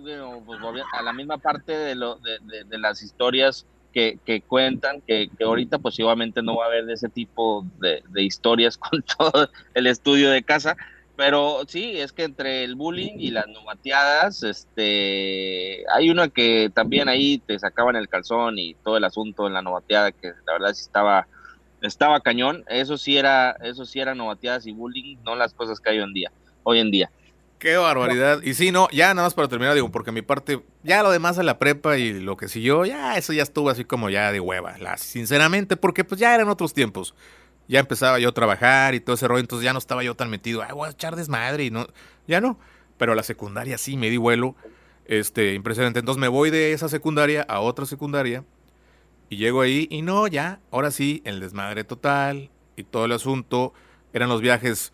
pues, a la misma parte de, lo, de, las historias que, que cuentan, que, que ahorita pues igualmente no va a haber de ese tipo de, de historias con todo el estudio de casa, pero sí, es que entre el bullying y las novateadas, este, hay una que también ahí te sacaban el calzón y todo el asunto en la novateada, que la verdad sí estaba estaba cañón. Eso sí era, eso sí era novateadas y bullying, no las cosas que hay hoy en día. Hoy en día. Qué barbaridad. Y sí, no, ya nada más para terminar, digo, porque mi parte, ya lo demás de la prepa y lo que siguió, ya eso ya estuvo así como ya de hueva, sinceramente, porque pues ya eran otros tiempos. Ya empezaba yo a trabajar y todo ese rollo, entonces ya no estaba yo tan metido, ay, voy a echar desmadre y no, ya no. Pero la secundaria sí me di vuelo, este, impresionante. Entonces me voy de esa secundaria a otra secundaria y llego ahí y no, ya, ahora sí, el desmadre total y todo el asunto. Eran los viajes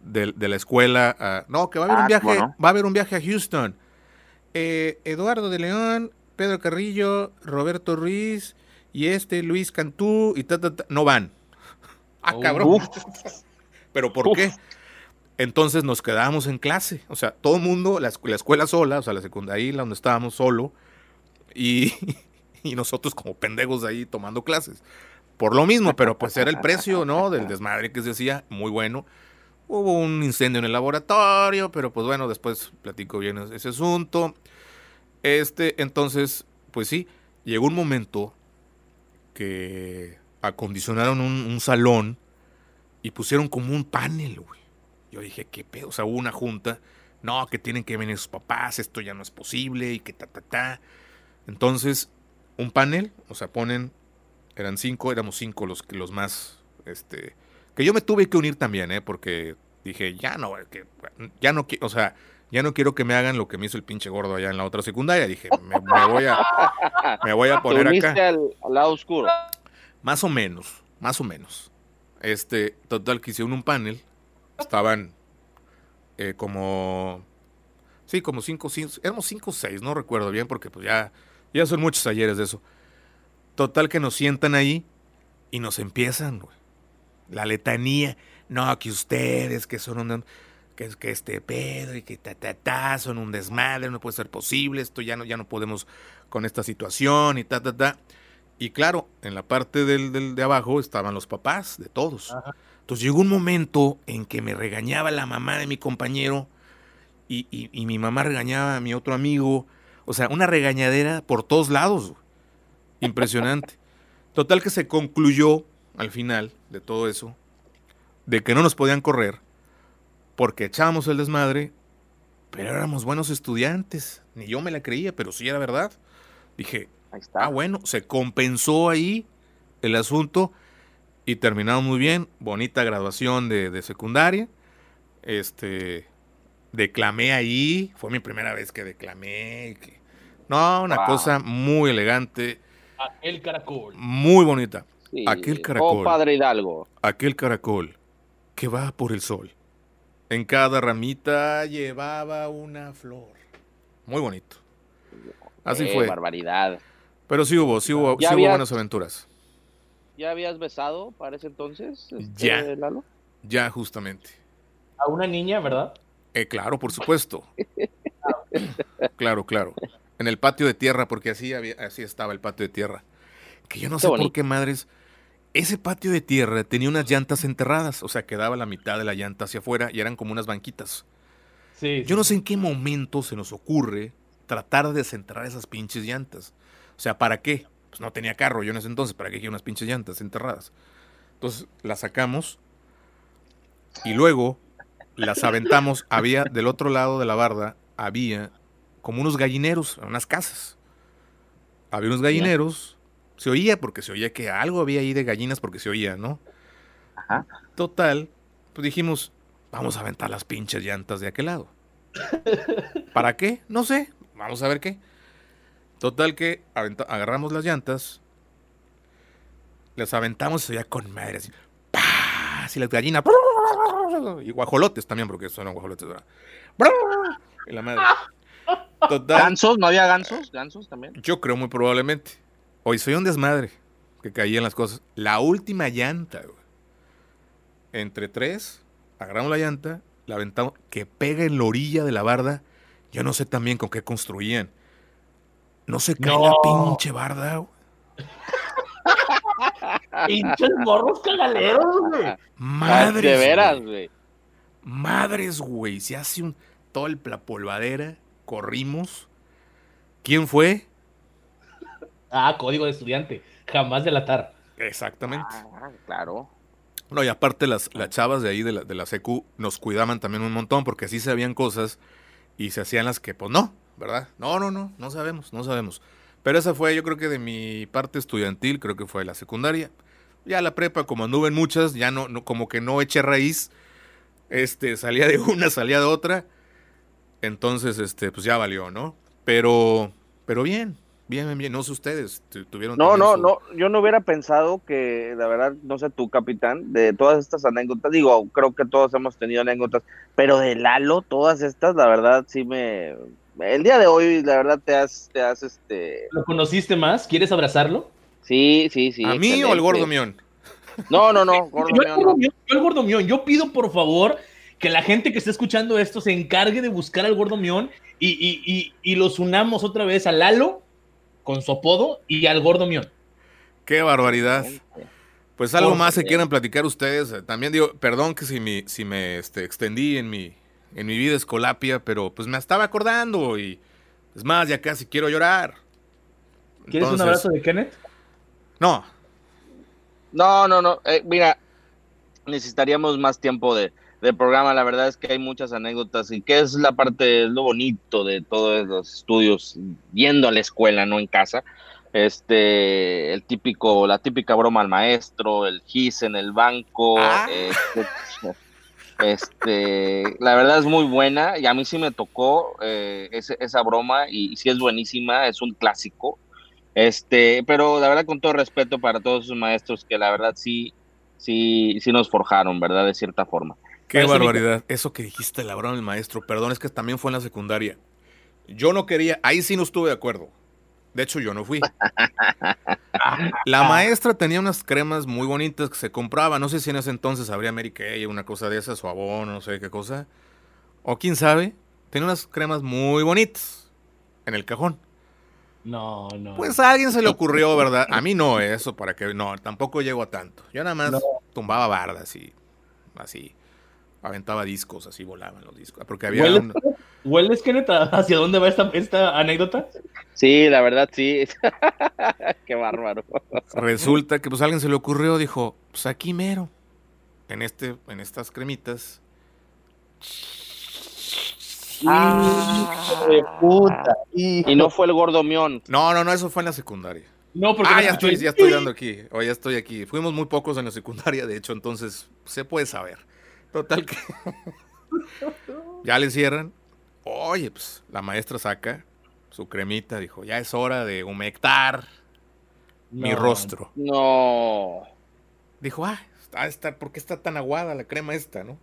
de, la escuela. no, que va a haber un ah, viaje, va a haber un viaje a Houston. Eh, Eduardo de León, Pedro Carrillo, Roberto Ruiz y este Luis Cantú y ta, no van. Ah, oh. cabrón. Pero ¿por qué? Entonces nos quedamos en clase. O sea, todo el mundo, la, escuela sola, o sea, la secundaria, donde estábamos solo, y, y nosotros como pendejos ahí tomando clases. Por lo mismo, pero pues era el precio, ¿no? Del desmadre que se hacía, muy bueno. Hubo un incendio en el laboratorio, pero pues bueno, después platico bien ese asunto. Este, entonces, pues sí, llegó un momento que acondicionaron un, salón y pusieron como un panel, güey. Yo dije, ¿qué pedo? O sea, hubo una junta. No, que tienen que venir sus papás, esto ya no es posible y que ta, ta, ta. Entonces, un panel, o sea, ponen, eran cinco, éramos cinco los, los más, este, que yo me tuve que unir también, ¿eh? Porque dije, ya no, que, ya no quiero, o sea, ya no quiero que me hagan lo que me hizo el pinche gordo allá en la otra secundaria. Dije, me, voy, a, me voy a poner acá. Al, lado oscuro. Más o menos, más o menos. Este, total, que hicieron un panel. Estaban eh, como, sí, como cinco, cinco, éramos cinco o seis, no recuerdo bien, porque pues ya, ya son muchos ayeres de eso. Total, que nos sientan ahí y nos empiezan, güey la letanía, no, que ustedes, que son un, que, que este Pedro y que ta, ta, ta, son un desmadre, no puede ser posible, esto ya no, ya no podemos con esta situación y ta, ta, ta. Y claro, en la parte del, del de abajo estaban los papás de todos. Entonces llegó un momento en que me regañaba la mamá de mi compañero y, y, y, mi mamá regañaba a mi otro amigo. O sea, una regañadera por todos lados. Impresionante. Total que se concluyó al final de todo eso, de que no nos podían correr, porque echábamos el desmadre, pero éramos buenos estudiantes. Ni yo me la creía, pero sí era verdad. Dije, ah, bueno, se compensó ahí el asunto y terminamos muy bien. Bonita graduación de, secundaria. Este, declamé ahí, fue mi primera vez que declamé. no, una cosa muy elegante. El caracol. Muy bonita aquel caracol. Oh, padre Hidalgo. Aquel caracol que va por el sol. En cada ramita llevaba una flor. Muy bonito. Así fue. barbaridad. Pero sí hubo, sí hubo, sí hubo buenas aventuras. ¿Ya habías besado para ese entonces? Este, ya. Ya, justamente. A una niña, ¿verdad? Eh, claro, por supuesto. claro, claro. En el patio de tierra, porque así, había, así estaba el patio de tierra. Que yo no sé por qué madres. Ese patio de tierra tenía unas llantas enterradas, o sea, quedaba la mitad de la llanta hacia afuera y eran como unas banquitas. Sí, yo no sé en qué momento se nos ocurre tratar de desenterrar esas pinches llantas. O sea, ¿para qué? Pues no tenía carro yo en ese entonces, ¿para qué quiero unas pinches llantas enterradas? Entonces las sacamos y luego las aventamos. Había del otro lado de la barda, había como unos gallineros, unas casas. Había unos gallineros se oía porque se oía que algo había ahí de gallinas porque se oía, ¿no? Ajá. Total, pues dijimos, vamos a aventar las pinches llantas de aquel lado. ¿Para qué? No sé, vamos a ver qué. Total que agarramos las llantas, las aventamos y se oía con madre así. ¡Pah! Así las gallinas. Y guajolotes también, porque son guajolotes. Y la madre. Total, ¿Gansos? ¿No había gansos? ¿Gansos también? Yo creo muy probablemente. Hoy soy un desmadre que caían las cosas. La última llanta, güey. Entre tres, agarramos la llanta, la aventamos, que pega en la orilla de la barda. Yo no sé también con qué construían. No se cae la pinche barda, güey. Pinches morros cagaleros, güey. Madres. De veras, güey. Madres, güey. Se hace un. Todo el, la polvadera. Corrimos. ¿Quién fue? Ah, código de estudiante. Jamás delatar. Exactamente. Ah, claro. No, y aparte las, las chavas de ahí de la, de la CQ nos cuidaban también un montón porque sí sabían cosas y se hacían las que, pues no, ¿verdad? No, no, no, no sabemos, no sabemos. Pero esa fue, yo creo que de mi parte estudiantil, creo que fue la secundaria. Ya la prepa, como anduve en muchas, ya no, no como que no eché raíz. Este, salía de una, salía de otra. Entonces, este, pues ya valió, ¿no? Pero, pero bien, bien, bien. No sé ustedes, tuvieron. No, no, no. Yo no hubiera pensado que, la verdad, no sé tú, capitán, de todas estas anécdotas, digo, creo que todos hemos tenido anécdotas, pero de Lalo, todas estas, la verdad, sí me. El día de hoy, la verdad, te has, te has, este. ¿Lo conociste más? ¿Quieres abrazarlo? Sí, sí, sí. ¿A mí o al gordo mión? No, no, no. Gordo yo, el gordo mión, yo el gordo mión. Yo pido, por favor, que la gente que esté escuchando esto se encargue de buscar al gordo mión y, y, y, y los unamos otra vez a Lalo con su apodo y al gordo mión. Qué barbaridad. Pues algo más que quieran platicar ustedes. También digo, perdón que si me, si me este, extendí en mi, en mi vida escolapia, pero pues me estaba acordando y es más, ya casi quiero llorar. ¿Quieres un abrazo de Kenneth? No. No, no, no. Eh, mira, necesitaríamos más tiempo de, del programa. La verdad es que hay muchas anécdotas y que es la parte, lo bonito de todos los estudios, yendo a la escuela, no en casa. Este, el típico, la típica broma al maestro, el gis en el banco, Ah. este, este, la verdad es muy buena y a mí sí me tocó eh, ese- esa broma y, y sí es buenísima, es un clásico. Este, pero la verdad con todo respeto para todos esos maestros que la verdad sí, sí, sí nos forjaron, ¿verdad? De cierta forma. Qué Parece mi- barbaridad. Eso que dijiste, Labrón, el maestro. Perdón, es que también fue en la secundaria. Yo no quería, ahí sí no estuve de acuerdo. De hecho, yo no fui. La maestra tenía unas cremas muy bonitas que se compraba. No sé si en ese entonces habría Mary Kay, una cosa de esas, o Avon, no sé qué cosa. O quién sabe. Tenía unas cremas muy bonitas en el cajón. No, no. Pues a alguien se le ocurrió, ¿verdad? A mí no, eso para que. No, tampoco llego a tanto. Yo nada más No. tumbaba bardas y así. Aventaba discos, así volaban los discos. Porque había. ¿Hueles, un- ¿Hueles, hacia dónde va esta, esta anécdota? Sí, la verdad sí. Qué bárbaro. Resulta que pues a alguien se le ocurrió, dijo, pues aquí mero. En este, en estas cremitas. De puta. Y no fue el gordo mión. No, no, no, eso fue en la secundaria. No, porque Ah, no ya estoy, ya estoy dando aquí. O ya estoy aquí. Fuimos muy pocos en la secundaria, de hecho, entonces se puede saber. Total que. ya le cierran. Oye, pues la maestra saca su cremita, dijo, ya es hora de humectar mi No. rostro. No. Dijo, ah, está, está, ¿por qué está tan aguada la crema esta, no?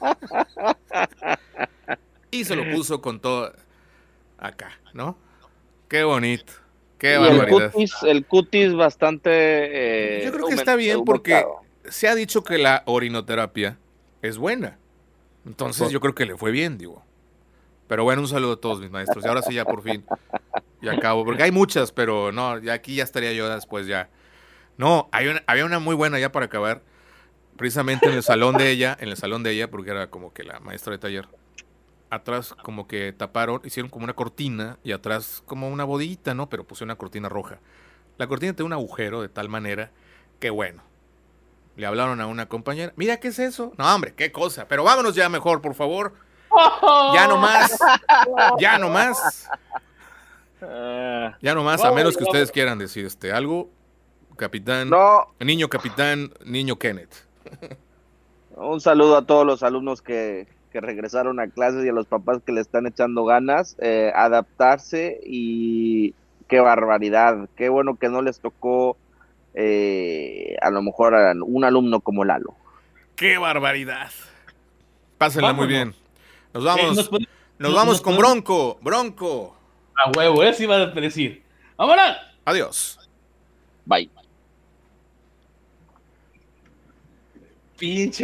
y se lo puso con todo acá, ¿no? Qué bonito, qué Y el cutis, el cutis bastante. eh, Yo creo que está bien porque se ha dicho que la orinoterapia es buena. Entonces yo creo que le fue bien, digo. Pero bueno, un saludo a todos mis maestros. Y ahora sí ya por fin. Ya acabo. Porque hay muchas, pero no, ya aquí ya estaría yo después ya. No, hay una- había una muy buena ya para acabar. Precisamente en el salón de ella, en el salón de ella, porque era como que la maestra de taller. Atrás como que taparon, hicieron como una cortina y atrás como una bodita, ¿no? Pero puse una cortina roja. La cortina tiene un agujero de tal manera que bueno. Le hablaron a una compañera. Mira, ¿qué es eso? No, hombre, qué cosa. Pero vámonos ya mejor, por favor. Ya no más. Ya no más. Ah, Ya no más, a menos que ustedes quieran decir este algo. Capitán, no, niño capitán, niño Kenneth. un saludo a todos los alumnos que, que regresaron a clases y a los papás que le están echando ganas, eh, adaptarse y qué barbaridad, qué bueno que no les tocó eh, a lo mejor a un alumno como Lalo. ¡Qué barbaridad! Pásenla muy bien. Nos Eh, vamos. nos puede- Nos nos- vamos nos con puede- Bronco. Bronco. A huevo, eso iba a decir. ¡Vámonos! Adiós. Bye. Pinche